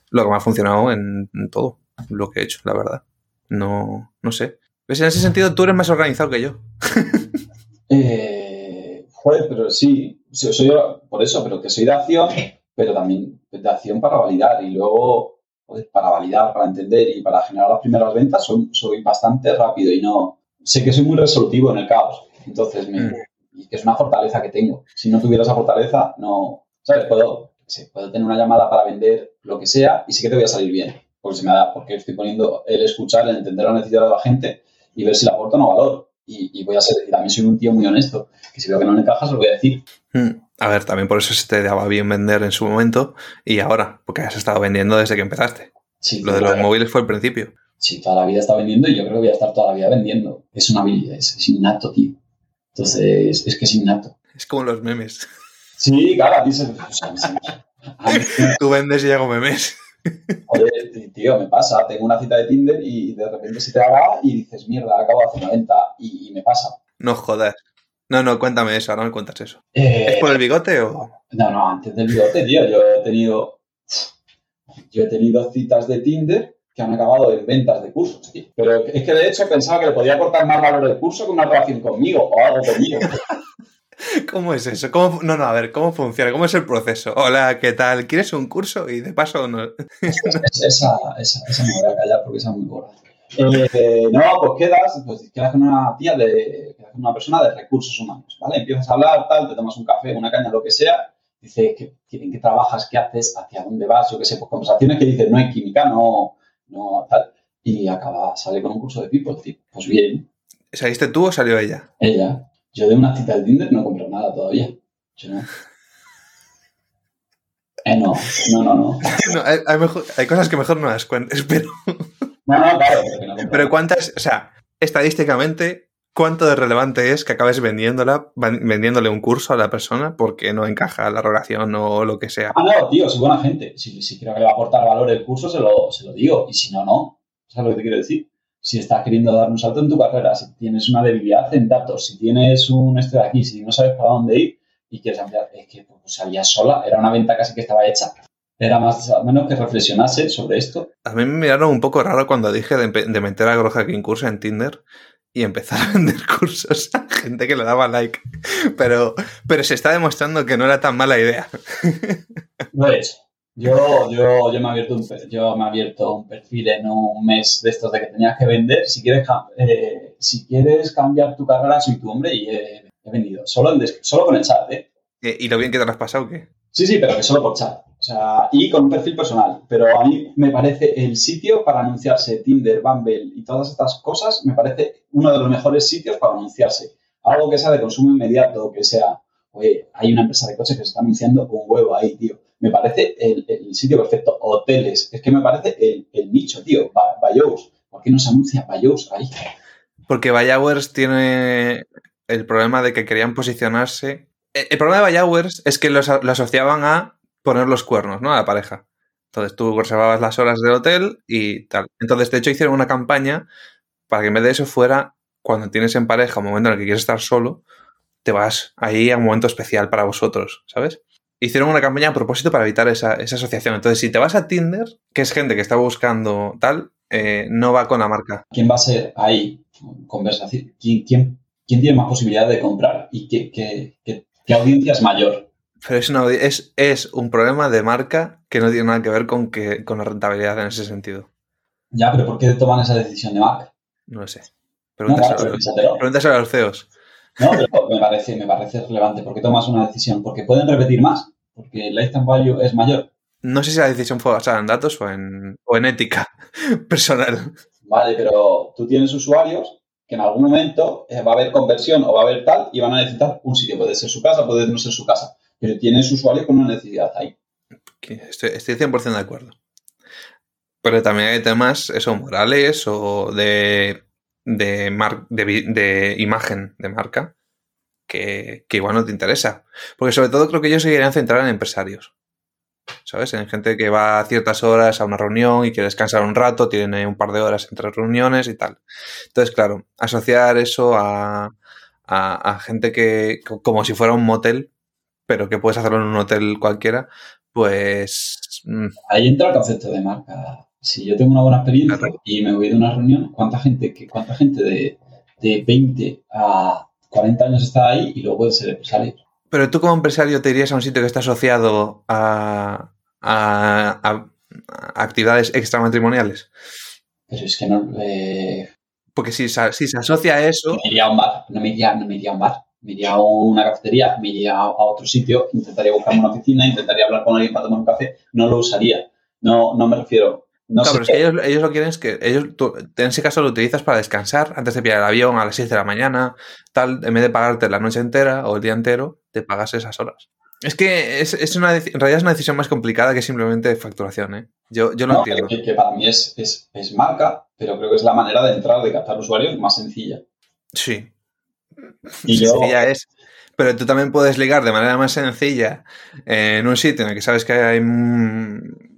Lo que me ha funcionado en, todo lo que he hecho, la verdad. No, no sé. ¿Ves? En ese sentido, tú eres más organizado que yo. eh, joder, pero sí, soy yo, por eso, pero que soy de acción, pero también de acción para validar y luego joder, para validar, para entender y para generar las primeras ventas soy, soy bastante rápido y no sé que soy muy resolutivo en el caos. Entonces me, mm y que es una fortaleza que tengo. Si no tuviera esa fortaleza, no, ¿sabes? Puedo, sí, puedo tener una llamada para vender lo que sea y sí que te voy a salir bien, porque se me da, porque estoy poniendo el escuchar, el entender la necesidad de la gente y ver si le aporta o no valor. Y, y, voy a ser, y también soy un tío muy honesto, que si veo que no le encaja, se lo voy a decir. Hmm. A ver, también por eso se te daba bien vender en su momento y ahora, porque has estado vendiendo desde que empezaste. Sí, lo de los móviles fue el principio. Sí, toda la vida está vendiendo y yo creo que voy a estar toda la vida vendiendo. Es una habilidad, es, es innato, tío. Entonces, es que es innato. Es como los memes. Sí, claro, a ti se... Tú vendes y hago memes. Joder, tío, me pasa. Tengo una cita de Tinder y de repente se te va y dices, mierda, acabo de hacer una venta y, y, me pasa. No jodas. No, no, cuéntame eso, ahora me cuentas eso. Eh, ¿Es por el bigote o...? No, no, antes del bigote, tío. Yo he tenido... Yo he tenido citas de Tinder que han acabado en ventas de cursos. Tío. Pero es que de hecho pensaba que le podía aportar más valor el curso que una relación conmigo o algo conmigo. ¿Cómo es eso? ¿Cómo, no, no, a ver, ¿cómo funciona? ¿Cómo es el proceso? Hola, ¿qué tal? ¿Quieres un curso? Y de paso no. esa, esa, esa, me voy a callar porque esa es muy gorda. Eh, no, pues quedas, pues quedas con una tía de, quedas con una persona de recursos humanos, ¿vale? Empiezas a hablar, tal, te tomas un café, una caña, lo que sea, dice ¿qué, en qué trabajas, qué haces, hacia dónde vas, yo qué sé, pues conversaciones que dices, no hay química, no, no tal. Y acaba, sale con un curso de people, tío. Pues bien. ¿Saliste tú o salió ella? Ella. Yo de una cita de Tinder no compro nada todavía. Yo no. Eh, no, no, no, no. no hay, hay, mejor, hay, cosas que mejor no las cuentes, pero. No, no, claro. No pero cuántas, o sea, estadísticamente, ¿cuánto de relevante es que acabes vendiéndola, vendiéndole un curso a la persona porque no encaja la relación o lo que sea? Ah, no, tío, soy buena gente. Si, si creo que le va a aportar valor el curso, se lo, se lo digo. Y si no, no. ¿Sabes lo que te quiero decir? Si estás queriendo dar un salto en tu carrera, si tienes una debilidad en datos, si tienes un este de aquí, si no sabes para dónde ir y quieres ampliar, es que pues, salías sola, era una venta casi que estaba hecha. Era más o menos que reflexionase sobre esto. A mí me miraron un poco raro cuando dije de, de meter a Groja en curso en Tinder y empezar a vender cursos a gente que le daba like. Pero, pero se está demostrando que no era tan mala idea. No es. Yo, yo, yo, me he abierto un, yo me he abierto un perfil en un mes de estos de que tenías que vender. Si quieres, eh, si quieres cambiar tu carrera, soy tu hombre y he, he vendido. Solo, en, solo con el chat, ¿eh? ¿Y lo bien que te lo has pasado qué? Sí, sí, pero que solo por chat. O sea, y con un perfil personal. Pero a mí me parece el sitio para anunciarse Tinder, Bumble y todas estas cosas, me parece uno de los mejores sitios para anunciarse. Algo que sea de consumo inmediato, que sea, oye, hay una empresa de coches que se está anunciando un huevo ahí, tío. Me parece el, sitio perfecto. Hoteles, es que me parece el, nicho, tío. Bayous. ¿Por qué no se anuncia Bayous ahí? Porque Bayowers tiene el problema de que querían posicionarse. El, problema de Bayowers es que lo, asociaban a poner los cuernos, ¿no? A la pareja. Entonces tú reservabas las horas del hotel y tal. Entonces, de hecho, hicieron una campaña para que en vez de eso fuera cuando tienes en pareja un momento en el que quieres estar solo, te vas ahí a un momento especial para vosotros, ¿sabes? Hicieron una campaña a propósito para evitar esa, asociación. Entonces, si te vas a Tinder, que es gente que está buscando tal, eh, no va con la marca. ¿Quién va a ser ahí? Conversación. ¿Quién, quién, quién tiene más posibilidad de comprar? ¿Y qué, qué, qué, audiencia es mayor? Pero es, una, es, es, un problema de marca que no tiene nada que ver con, que, con la rentabilidad en ese sentido. Ya, pero ¿por qué toman esa decisión de marca? No lo sé. Pregúntaselo, a los CEOs. No, pero me parece, me parece relevante. ¿Por qué tomas una decisión? ¿Porque pueden repetir más? ¿Porque el lifetime value es mayor? No sé si la decisión fue basada en datos o en, o en ética personal. Vale, pero tú tienes usuarios que en algún momento eh, va a haber conversión o va a haber tal y van a necesitar un sitio. Puede ser su casa, puede no ser su casa. Pero tienes usuarios con una necesidad ahí. Estoy, estoy 100% de acuerdo. Pero también hay temas, eso, morales o de de, de, imagen de marca que, igual no te interesa. Porque sobre todo creo que ellos se querían centrar en empresarios. ¿Sabes? En gente que va a ciertas horas a una reunión y quiere descansar un rato, tiene un par de horas entre reuniones y tal. Entonces, claro, asociar eso a, a, gente que, como si fuera un motel, pero que puedes hacerlo en un hotel cualquiera, pues... Mm. Ahí entra el concepto de marca si yo tengo una buena experiencia y me voy de una reunión, ¿cuánta gente, cuánta gente de, de 20 a 40 años está ahí y luego ser empresario? Pero tú como empresario te irías a un sitio que está asociado a, a, actividades extramatrimoniales. Pero es que no... Eh, Porque si, si, se asocia a eso... Me iría a un bar, no me iría, no me iría a un bar. Me iría a una cafetería, me iría a otro sitio, intentaría buscarme una oficina, intentaría hablar con alguien para tomar un café. No lo usaría. No, no me refiero no, pero es que ellos, ellos, lo quieren es que ellos, en ese caso lo utilizas para descansar antes de pillar el avión a las 6 de la mañana, tal, en vez de pagarte la noche entera o el día entero, te pagas esas horas. Es que es, es una, en realidad es una decisión más complicada que simplemente facturación, ¿eh? Yo, yo lo entiendo. Que, para mí es, es, es, marca, pero creo que es la manera de entrar, de captar usuarios más sencilla. Sí. Y sencilla es. Pero tú también puedes ligar de manera más sencilla en un sitio en el que sabes que hay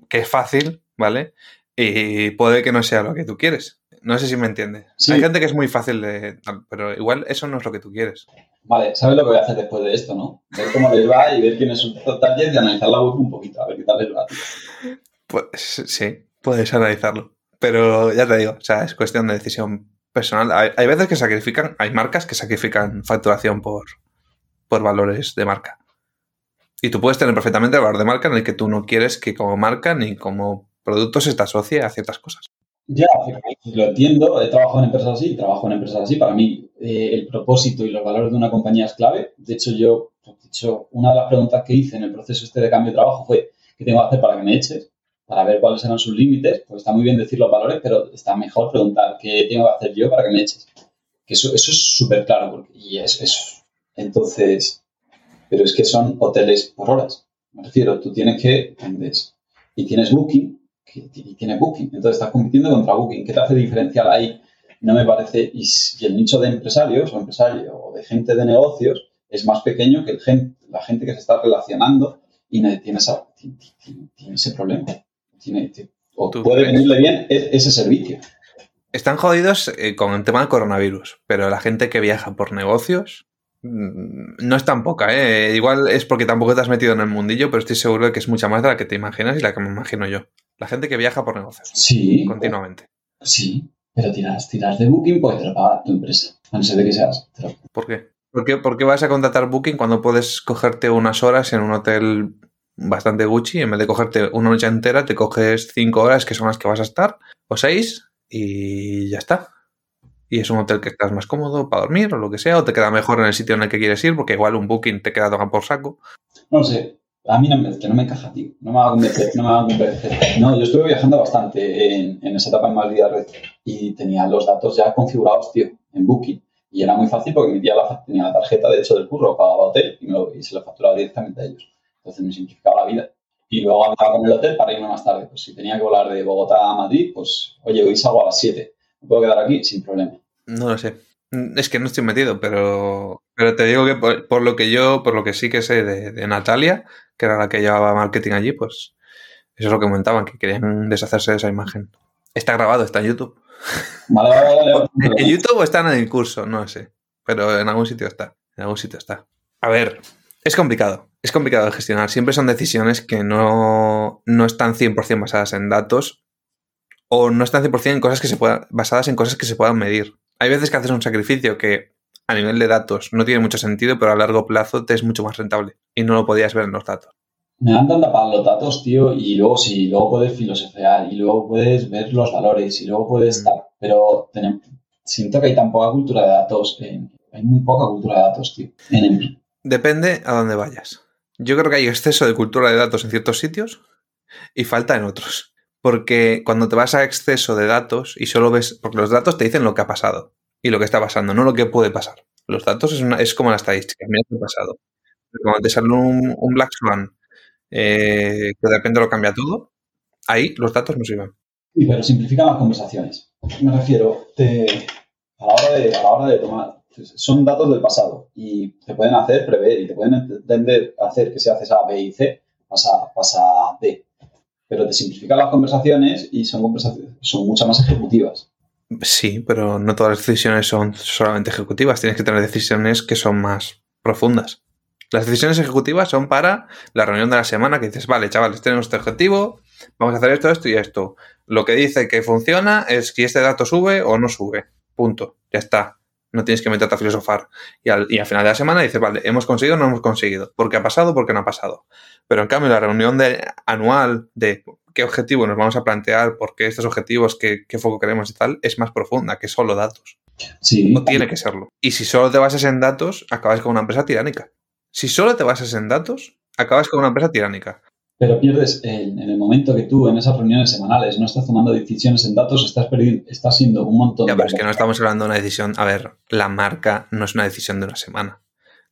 que es fácil, ¿vale? y puede que no sea lo que tú quieres. No sé si me entiendes. Hay gente que es muy fácil de... Pero igual eso no es lo que tú quieres. Vale, ¿sabes lo que voy a hacer después de esto, no? Ver cómo les va y ver quién es un target y analizar la web un poquito, a ver qué tal les va. Pues sí, puedes analizarlo. Pero ya te digo, o sea, es cuestión de decisión personal. Hay, veces que sacrifican, hay marcas que sacrifican facturación por, por valores de marca. Y tú puedes tener perfectamente el valor de marca en el que tú no quieres que como marca ni como producto se te asocia a ciertas cosas. Ya, lo entiendo, he trabajado en empresas así, trabajo en empresas así. Para mí, eh, el propósito y los valores de una compañía es clave. De hecho, yo, de hecho, una de las preguntas que hice en el proceso este de cambio de trabajo fue, ¿qué tengo que hacer para que me eches? Para ver cuáles eran sus límites. Pues está muy bien decir los valores, pero está mejor preguntar, ¿qué tengo que hacer yo para que me eches? Que eso, es súper claro. y es, es, entonces, pero es que son hoteles por horas. Me refiero, tú tienes que, y tienes booking, y tiene Booking. Entonces estás compitiendo contra Booking. ¿Qué te hace diferencial ahí? No me parece. Y, el nicho de empresarios o empresarios o de gente de negocios es más pequeño que la gente que se está relacionando y tiene, tiene, ese problema. Tiene, o puede venirle bien e, ese servicio. Están jodidos eh, con el tema del coronavirus, pero la gente que viaja por negocios mm, no es tan poca, ¿eh? Igual es porque tampoco te has metido en el mundillo, pero estoy seguro de que es mucha más de la que te imaginas y la que me imagino yo. La gente que viaja por negocios. Sí. Continuamente. Sí, pero tiras, tiras de Booking porque te lo paga tu empresa. A no ser de que seas. ¿Por qué? ¿Por qué? ¿Por qué vas a contratar Booking cuando puedes cogerte unas horas en un hotel bastante Gucci? En vez de cogerte una noche entera, te coges cinco horas que son las que vas a estar, o seis, y ya está. y es un hotel que estás más cómodo para dormir o lo que sea, o te queda mejor en el sitio en el que quieres ir, porque igual un booking te queda tomar por saco. No sé, a mí no me, que no me encaja, tío. No me va a convencer, no me va a convencer. No, yo estuve viajando bastante en, esa etapa en vida red y tenía los datos ya configurados, tío, en booking. Y era muy fácil porque mi tía la, tenía la tarjeta, de hecho, del curro, pagaba hotel y, y se lo facturaba directamente a ellos. Entonces me simplificaba la vida. Y luego andaba con el hotel para irme más tarde. Pues si tenía que volar de Bogotá a Madrid, pues, oye, hoy salgo a las 7. ¿Me puedo quedar aquí? Sin problema. No lo sé. Es que no estoy metido, pero, pero te digo que por, lo que yo, por lo que sí que sé de, de, Natalia, que era la que llevaba marketing allí, pues eso es lo que comentaban, que querían deshacerse de esa imagen. Está grabado, está en YouTube. Vale, vale, vale. ¿En YouTube o está en el curso? No sé. Pero en algún sitio está. En algún sitio está. A ver, es complicado. Es complicado de gestionar. Siempre son decisiones que no, no están 100% basadas en datos o no están 100% en cosas que se puedan, basadas en cosas que se puedan medir. Hay veces que haces un sacrificio que a nivel de datos no tiene mucho sentido, pero a largo plazo te es mucho más rentable y no lo podías ver en los datos. Me dan tanta para los datos, tío, y luego sí, luego puedes filosofear y luego puedes ver los valores y luego puedes estar, pero tenemos, siento que hay tan poca cultura de datos, en, hay muy poca cultura de datos, tío. En, Depende a dónde vayas. Yo creo que hay exceso de cultura de datos en ciertos sitios y falta en otros. Porque cuando te vas a exceso de datos y solo ves, porque los datos te dicen lo que ha pasado y lo que está pasando, no lo que puede pasar. Los datos es, una, es como la estadística, mira qué ha pasado. Pero cuando te sale un, un Black Swan eh, que de repente lo cambia todo, ahí los datos no sirven. Sí, pero simplifican las conversaciones. Me refiero, te, a, la hora de, a la hora de tomar, son datos del pasado y te pueden hacer prever y te pueden entender, hacer que si haces A, B y C, pasa, pasa a D. Pero te simplifican las conversaciones y son conversaciones, son mucho más ejecutivas. Sí, pero no todas las decisiones son solamente ejecutivas. Tienes que tener decisiones que son más profundas. Las decisiones ejecutivas son para la reunión de la semana que dices, vale, chavales, tenemos este objetivo, vamos a hacer esto, esto y esto. Lo que dice que funciona es si este dato sube o no sube. Punto. Ya está. No tienes que meterte a filosofar. Y al, y al final de la semana dices, vale, hemos conseguido o no hemos conseguido. ¿Por qué ha pasado? ¿Por qué no ha pasado? Pero en cambio, la reunión de, anual de qué objetivo nos vamos a plantear, por qué estos objetivos, qué, qué foco queremos y tal, es más profunda que solo datos. Sí. No tiene que serlo. Y si solo te basas en datos, acabas con una empresa tiránica. Si solo te basas en datos, acabas con una empresa tiránica. Pero pierdes en, en, el momento que tú en esas reuniones semanales no estás tomando decisiones en datos, estás perdiendo, estás siendo un montón ya, de... pero es que no estamos hablando de una decisión. A ver, la marca no es una decisión de una semana.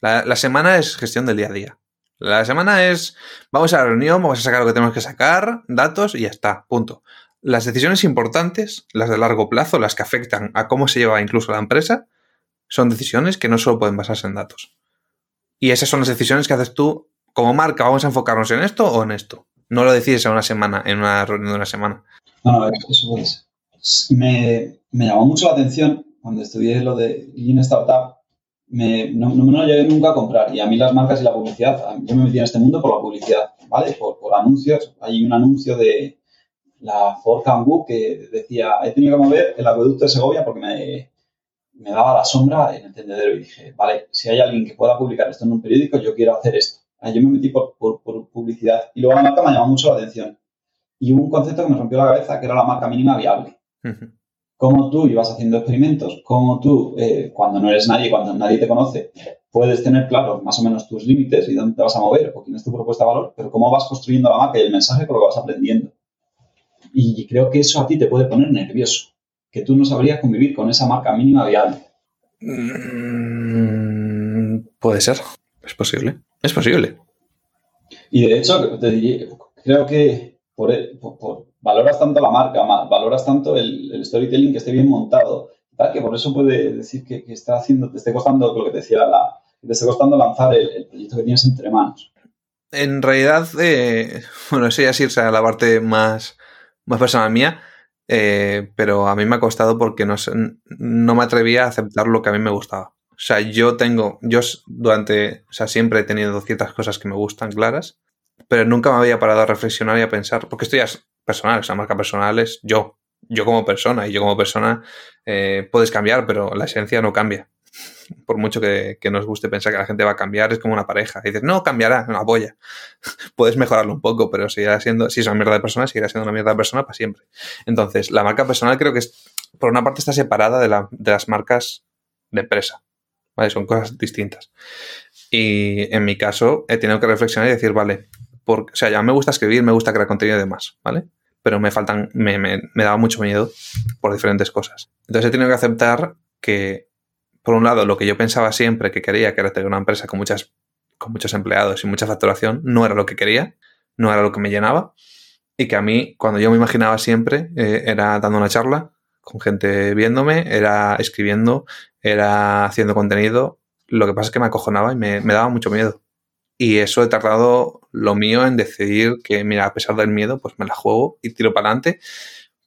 La, la, semana es gestión del día a día. La semana es vamos a la reunión, vamos a sacar lo que tenemos que sacar, datos y ya está, punto. Las decisiones importantes, las de largo plazo, las que afectan a cómo se lleva incluso la empresa, son decisiones que no solo pueden basarse en datos. Y esas son las decisiones que haces tú como marca. ¿Vamos a enfocarnos en esto o en esto? No lo decides en una semana, en una reunión de una semana. No, no, eso puede. Me, llamó mucho la atención cuando estudié lo de Lean Startup. Me, no, no me lo llegué nunca a comprar. Y a mí las marcas y la publicidad, yo me metí en este mundo por la publicidad, ¿vale? Por, por anuncios. Hay un anuncio de la Ford Kangoo que decía, he tenido que mover el acueducto de Segovia porque me, me daba la sombra en el tendedero y dije, vale, si hay alguien que pueda publicar esto en un periódico, yo quiero hacer esto. Yo me metí por, por, por publicidad y luego la marca me llamó mucho la atención. Y hubo un concepto que me rompió la cabeza, que era la marca mínima viable. Uh -huh. Cómo tú ibas haciendo experimentos, cómo tú, eh, cuando no eres nadie, cuando nadie te conoce, puedes tener claros más o menos tus límites y dónde te vas a mover o quién es tu propuesta de valor, pero cómo vas construyendo la marca y el mensaje con lo que vas aprendiendo. Y creo que eso a ti te puede poner nervioso que tú no sabrías convivir con esa marca mínima viable. Mm, puede ser, es posible, es posible. Y de hecho, te diría, creo que por, por, por, valoras tanto la marca, valoras tanto el, el, storytelling que esté bien montado, tal, que por eso puede decir que, que, está haciendo, te esté costando, lo que te decía, la, te esté costando lanzar el, el proyecto que tienes entre manos. En realidad, eh, bueno, eso ya es irse a la parte más, más personal mía. Eh, pero a mí me ha costado porque no, no me atrevía a aceptar lo que a mí me gustaba. O sea, yo tengo, yo durante, o sea, siempre he tenido ciertas cosas que me gustan claras, pero nunca me había parado a reflexionar y a pensar, porque esto ya es personal, o sea, marca personal es yo, yo como persona, y yo como persona eh, puedes cambiar, pero la esencia no cambia. Por mucho que, que, nos guste pensar que la gente va a cambiar, es como una pareja. Y dices, no, cambiará, una polla. Puedes mejorarlo un poco, pero seguirá siendo, si es una mierda de persona, seguirá siendo una mierda de persona para siempre. Entonces, la marca personal creo que es por una parte está separada de, las marcas de empresa. ¿Vale? Son cosas distintas. Y en mi caso he tenido que reflexionar y decir, vale, porque, o sea, ya me gusta escribir, me gusta crear contenido y demás, ¿vale? Pero me faltan, me, me, me daba mucho miedo por diferentes cosas. Entonces he tenido que aceptar que, por un lado, lo que yo pensaba siempre que quería, que era tener una empresa con muchas con muchos empleados y mucha facturación, no era lo que quería, no era lo que me llenaba. Y que a mí, cuando yo me imaginaba siempre, eh, era dando una charla con gente viéndome, era escribiendo, era haciendo contenido. Lo que pasa es que me acojonaba y me, me daba mucho miedo. Y eso he tardado lo mío en decidir que, mira, a pesar del miedo, pues me la juego y tiro para adelante.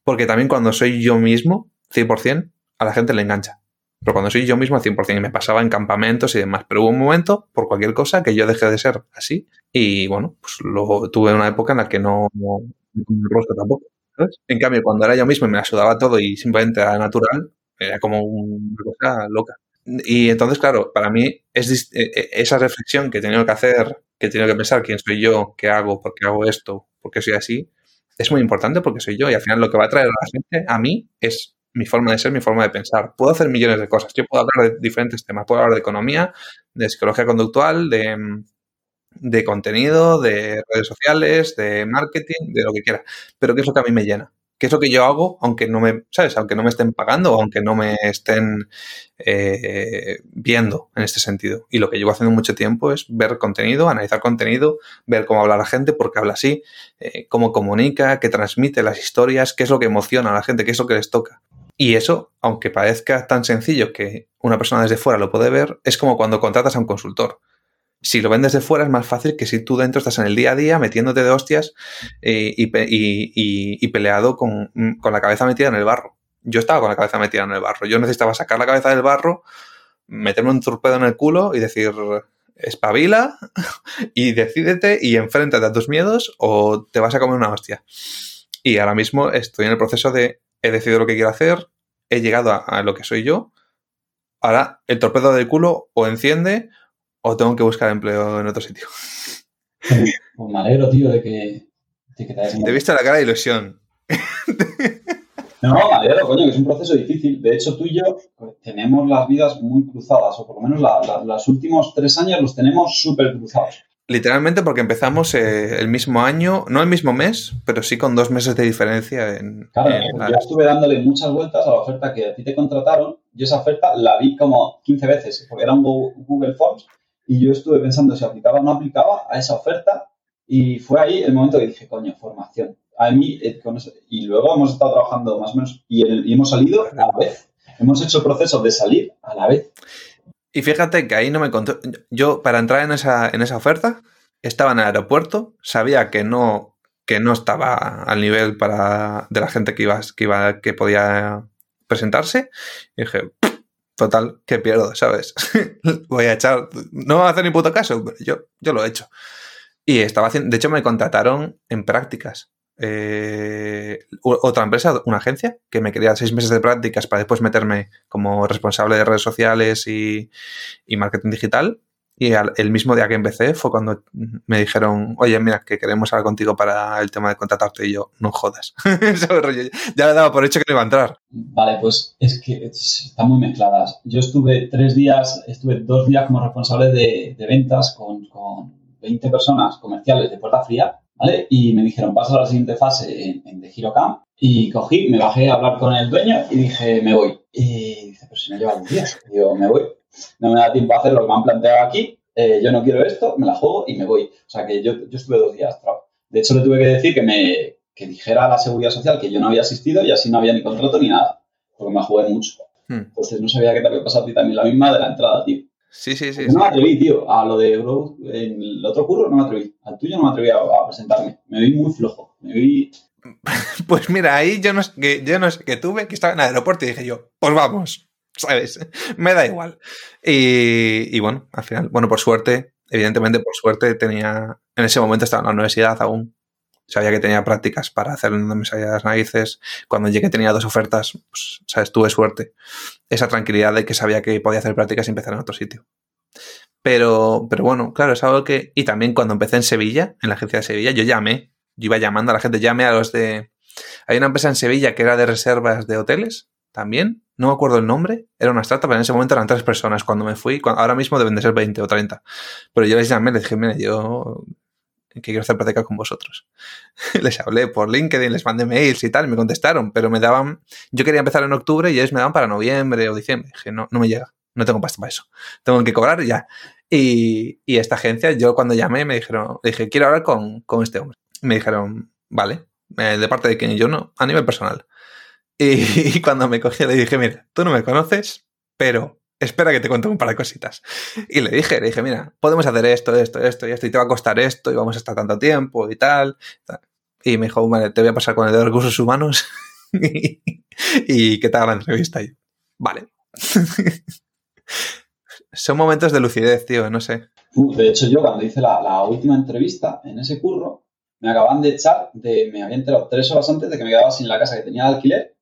Porque también cuando soy yo mismo, 100%, a la gente le engancha. Pero cuando soy yo mismo al 100% y me pasaba en campamentos y demás. Pero hubo un momento, por cualquier cosa, que yo dejé de ser así. Y bueno, pues luego tuve una época en la que no, no me rostro tampoco. ¿sabes? En cambio, cuando era yo mismo y me la todo y simplemente era natural, era como una cosa loca. Y entonces, claro, para mí es e, e, esa reflexión que he tenido que hacer, que he tenido que pensar quién soy yo, qué hago, por qué hago esto, por qué soy así, es muy importante porque soy yo y al final lo que va a traer a la gente a mí es mi forma de ser, mi forma de pensar. Puedo hacer millones de cosas. Yo puedo hablar de diferentes temas. Puedo hablar de economía, de psicología conductual, de, de contenido, de redes sociales, de marketing, de lo que quiera. Pero ¿qué es lo que a mí me llena? ¿Qué es lo que yo hago aunque no me, ¿sabes? Aunque no me estén pagando aunque no me estén eh, viendo en este sentido. Y lo que llevo haciendo mucho tiempo es ver contenido, analizar contenido, ver cómo habla la gente, por qué habla así, eh, cómo comunica, qué transmite las historias, qué es lo que emociona a la gente, qué es lo que les toca. Y eso, aunque parezca tan sencillo que una persona desde fuera lo puede ver, es como cuando contratas a un consultor. Si lo ven desde fuera es más fácil que si tú dentro estás en el día a día metiéndote de hostias eh, y, peleado con, la cabeza metida en el barro. Yo estaba con la cabeza metida en el barro. Yo necesitaba sacar la cabeza del barro, meterme un torpedo en el culo y decir, espabila y decídete y enfréntate a tus miedos o te vas a comer una hostia. Y ahora mismo estoy en el proceso de he decidido lo que quiero hacer, he llegado a, lo que soy yo. Ahora, el torpedo del culo o enciende o tengo que buscar empleo en otro sitio. Pues me alegro, tío, de que, de que te hayas... Te he visto la cara de ilusión. No, me alegro, coño, que es un proceso difícil. De hecho, tú y yo pues, tenemos las vidas muy cruzadas, o por lo menos los últimos tres años los tenemos súper cruzados. Literalmente porque empezamos eh, el mismo año, no el mismo mes, pero sí con dos meses de diferencia en... Claro, yo estuve dándole muchas vueltas a la oferta que a ti te contrataron. Yo esa oferta la vi como 15 veces, porque era un Google Forms, y yo estuve pensando si aplicaba o no aplicaba a esa oferta, y fue ahí el momento que dije, coño, formación. A mí, eh, y luego hemos estado trabajando más o menos, y, y hemos salido a la vez. Hemos hecho el proceso de salir a la vez. Y fíjate que ahí no me contó. Yo, para entrar en esa, en esa oferta, estaba en el aeropuerto, sabía que no, que no estaba al nivel para, de la gente que iba, que iba, que podía presentarse. Y dije, total, que pierdo, ¿sabes? Voy a echar. No va a hacer ni puto caso, pero yo, yo lo he hecho. Y estaba haciendo. De hecho, me contrataron en prácticas eh, otra empresa, una agencia, que me quería seis meses de prácticas para después meterme como responsable de redes sociales y, marketing digital. Y el mismo día que empecé fue cuando me dijeron, oye, mira, que queremos hablar contigo para el tema de contratarte. Y yo, no jodas. ya le daba por hecho que no iba a entrar. Vale, pues es que están muy mezcladas. Yo estuve tres días, estuve dos días como responsable de, ventas con, con 20 personas comerciales de puerta fría ¿vale? Y me dijeron, pasa a la siguiente fase en, en The Hero Y cogí, me bajé a hablar con el dueño y dije, me voy. Y dice, pero si me lleva un día. Y digo, me voy. No me da tiempo a hacer lo que me han planteado aquí. Eh, yo no quiero esto, me la juego y me voy. O sea que yo, yo estuve dos días. De hecho, le tuve que decir que me que dijera a la seguridad social que yo no había asistido y así no había ni contrato ni nada. Porque me jugué mucho. Hmm. Entonces no sabía qué te había pasado a ti también la misma de la entrada, tío. Sí, sí, sí. no me atreví, tío. A lo de Growth, en el otro curro no me atreví. Al tuyo no me atreví a, presentarme. Me vi muy flojo. Me vi. Pues mira, ahí yo no, que, yo no sé qué tuve, que estaba en el aeropuerto y dije yo, pues vamos, ¿sabes? Me da igual. Y, y, bueno, al final, bueno, por suerte, evidentemente por suerte tenía, en ese momento estaba en la universidad aún, sabía que tenía prácticas para hacer donde me salía las narices. Cuando llegué tenía dos ofertas, pues, ¿sabes? Tuve suerte. Esa tranquilidad de que sabía que podía hacer prácticas y empezar en otro sitio. Pero, pero bueno, claro, es algo que... Y también cuando empecé en Sevilla, en la agencia de Sevilla, yo llamé, yo iba llamando a la gente, llamé a los de... Hay una empresa en Sevilla que era de reservas de hoteles también, no me acuerdo el nombre, era una startup, en ese momento eran tres personas cuando me fui, ahora mismo deben de ser 20 o 30. Pero yo les llamé, les dije, mira, yo que quiero hacer práctica con vosotros. les hablé por LinkedIn, les mandé mails y tal, y me contestaron, pero me daban, yo quería empezar en octubre y ellos me daban para noviembre o diciembre. Dije, no, no me llega, no tengo pasta para eso, tengo que cobrar ya. Y, y esta agencia, yo cuando llamé me dijeron, dije, quiero hablar con, con este hombre. Me dijeron, vale, eh, de parte de quien yo no, a nivel personal. Y, cuando me cogí le dije, mira, tú no me conoces, pero espera que te cuente un par de cositas. Y le dije, le dije, mira, podemos hacer esto, esto, esto y esto, y te va a costar esto, y vamos a estar tanto tiempo y tal. Y me dijo, vale, te voy a pasar con el de recursos humanos y, y que te la entrevista. Y, vale. Son momentos de lucidez, tío, no sé. Uh, de hecho, yo cuando hice la, última entrevista en ese curro, me acaban de echar, de, me había enterado tres horas antes de que me quedaba sin la casa que tenía de alquiler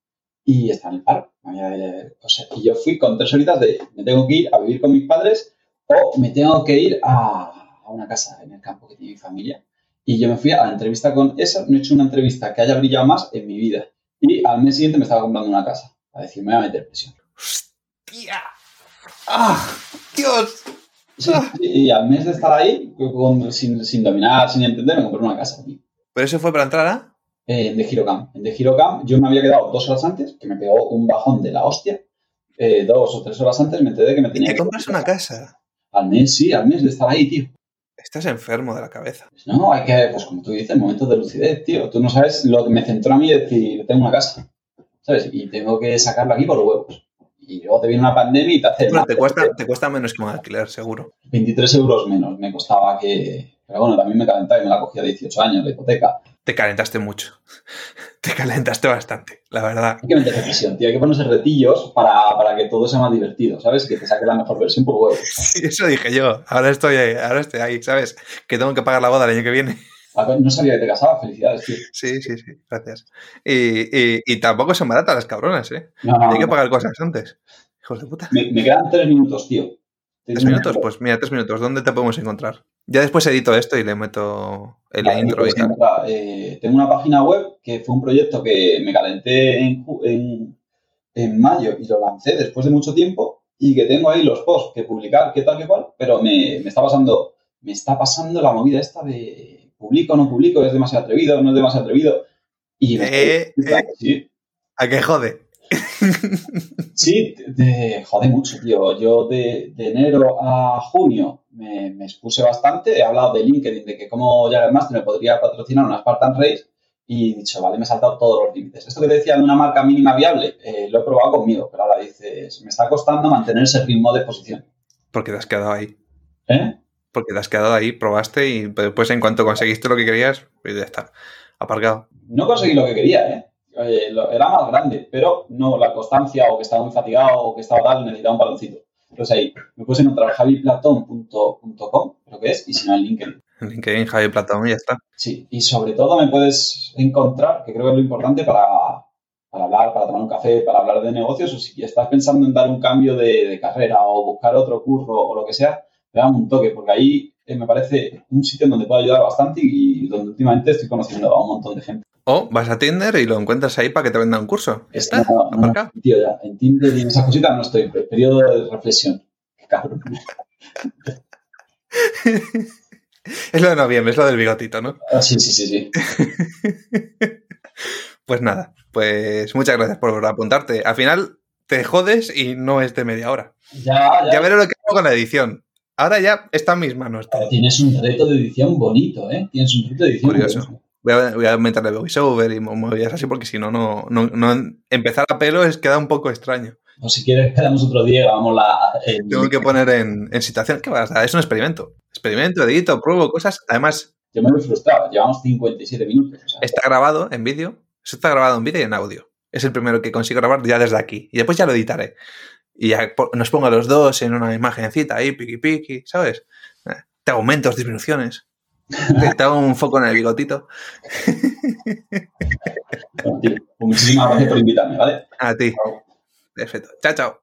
y estaba en el paro. O sea, y yo fui con tres horitas de me tengo que ir a vivir con mis padres o me tengo que ir a, a una casa en el campo que tiene mi familia. Y yo me fui a la entrevista con eso, no he hecho una entrevista que haya brillado más en mi vida. Y al mes siguiente me estaba comprando una casa. A decir, me voy a meter presión. ¡Hostia! ¡Ah! ¡Dios! Sí, y al mes de estar ahí, con, sin, sin, dominar, sin entender, me compré una casa. Tío. ¿Pero eso fue para entrar a? Eh, en The Girocam. En The Girocam yo me había quedado dos horas antes, que me pegó un bajón de la hostia. Eh, dos o tres horas antes me enteré que me tenía ¿Y te que compras una casa? Al mes, sí, al mes de estar ahí, tío. Estás enfermo de la cabeza. Pues no, hay que, pues como tú dices, momentos de lucidez, tío. Tú no sabes lo que me centró a mí decir, tengo una casa, ¿sabes? Y tengo que sacarla aquí por los huevos. Y luego te viene una pandemia y te hace... Bueno, te, cuesta, te cuesta menos que un alquiler, seguro. 23 euros menos me costaba que... Pero bueno, también me calentaba y me la cogía a 18 años la hipoteca. Te calentaste mucho. Te calentaste bastante, la verdad. Hay que meterse presión, tío. Hay que ponerse retillos para, para, que todo sea más divertido, ¿sabes? Que te saque la mejor versión por huevos. Sí, eso dije yo. Ahora estoy ahí, ahora estoy ahí, ¿sabes? Que tengo que pagar la boda el año que viene. No sabía que te casabas, felicidades, tío. Sí, sí, sí, gracias. Y, y, y tampoco son baratas las cabronas, ¿eh? No, no, Hay que pagar cosas antes. Hijos de puta. Me, me quedan tres minutos, tío. ¿Tres minutos? Pues mira, tres minutos. ¿Dónde te podemos encontrar? Ya después edito esto y le meto el Vale, intro pues y tal. eh, tengo una página web que fue un proyecto que me calenté en, en, en mayo y lo lancé después de mucho tiempo y que tengo ahí los posts que publicar, qué tal, qué cual, pero me, me está pasando me está pasando la movida esta de publico no publico, es demasiado atrevido, no es demasiado atrevido. Y Eh, estoy- eh. sí, ¿A qué jode? Sí, de, jode mucho, tío. Yo de, de enero a junio me, me, expuse bastante. He hablado de LinkedIn, de que como Master me podría patrocinar una Spartan Race y he dicho, vale, me he saltado todos los límites. Esto que te decía de una marca mínima viable, eh, lo he probado conmigo, pero ahora dices, me está costando mantener ese ritmo de exposición. Porque te has quedado ahí. ¿Eh? Porque te has quedado ahí, probaste y después en cuanto conseguiste lo que querías, pues ya está. Aparcado. No conseguí lo que quería, ¿eh? Eh, era más grande, pero no la constancia o que estaba muy fatigado o que estaba tal, necesitaba un baloncito. Entonces ahí me puedes encontrar javiplatón.com, creo que es, y si no en LinkedIn. LinkedIn, Javi Platón y ya está. Sí, y sobre todo me puedes encontrar, que creo que es lo importante para, para hablar, para tomar un café, para hablar de negocios, o si estás pensando en dar un cambio de, de carrera o buscar otro curro o lo que sea, dame un toque, porque ahí eh, me parece un sitio en donde puedo ayudar bastante y donde últimamente estoy conociendo a un montón de gente. O vas a Tinder y lo encuentras ahí para que te venda un curso. Está, No, no, aparcado. tío, ya, en Tinder y en esas cositas no estoy, periodo de reflexión. Cabrón. Es lo de noviembre, es lo del bigotito, ¿no? Ah, sí, sí, sí, sí. Pues nada, pues muchas gracias por apuntarte. Al final te jodes y no es de media hora. Ya, ya. Ya veré lo que hago con la edición. Ahora ya está en mis manos. tienes un reto de edición bonito, ¿eh? Tienes un reto de edición Curioso. bonito. Voy a, voy a meterle voiceover y mo- movidas así porque si no, no, no, empezar a pelo es queda un poco extraño. O si quieres, quedamos otro día grabamos la. el- Tengo que poner en, en situación. ¿Qué vas a Es un experimento. Experimento, edito, pruebo cosas. Además, Yo me voy frustrado. Llevamos 57 minutos. o sea, está grabado en vídeo. Eso está grabado en vídeo y en audio. Es el primero que consigo grabar ya desde aquí. Y después ya lo editaré. Y ya nos pongo a los dos en una imagencita ahí, piqui piqui, ¿sabes? Eh, Te aumentos, disminuciones. Hago un foco en el bigotito. bueno, tío, pues muchísimas gracias por invitarme, ¿vale? A ti. Perfecto. Chao, chao.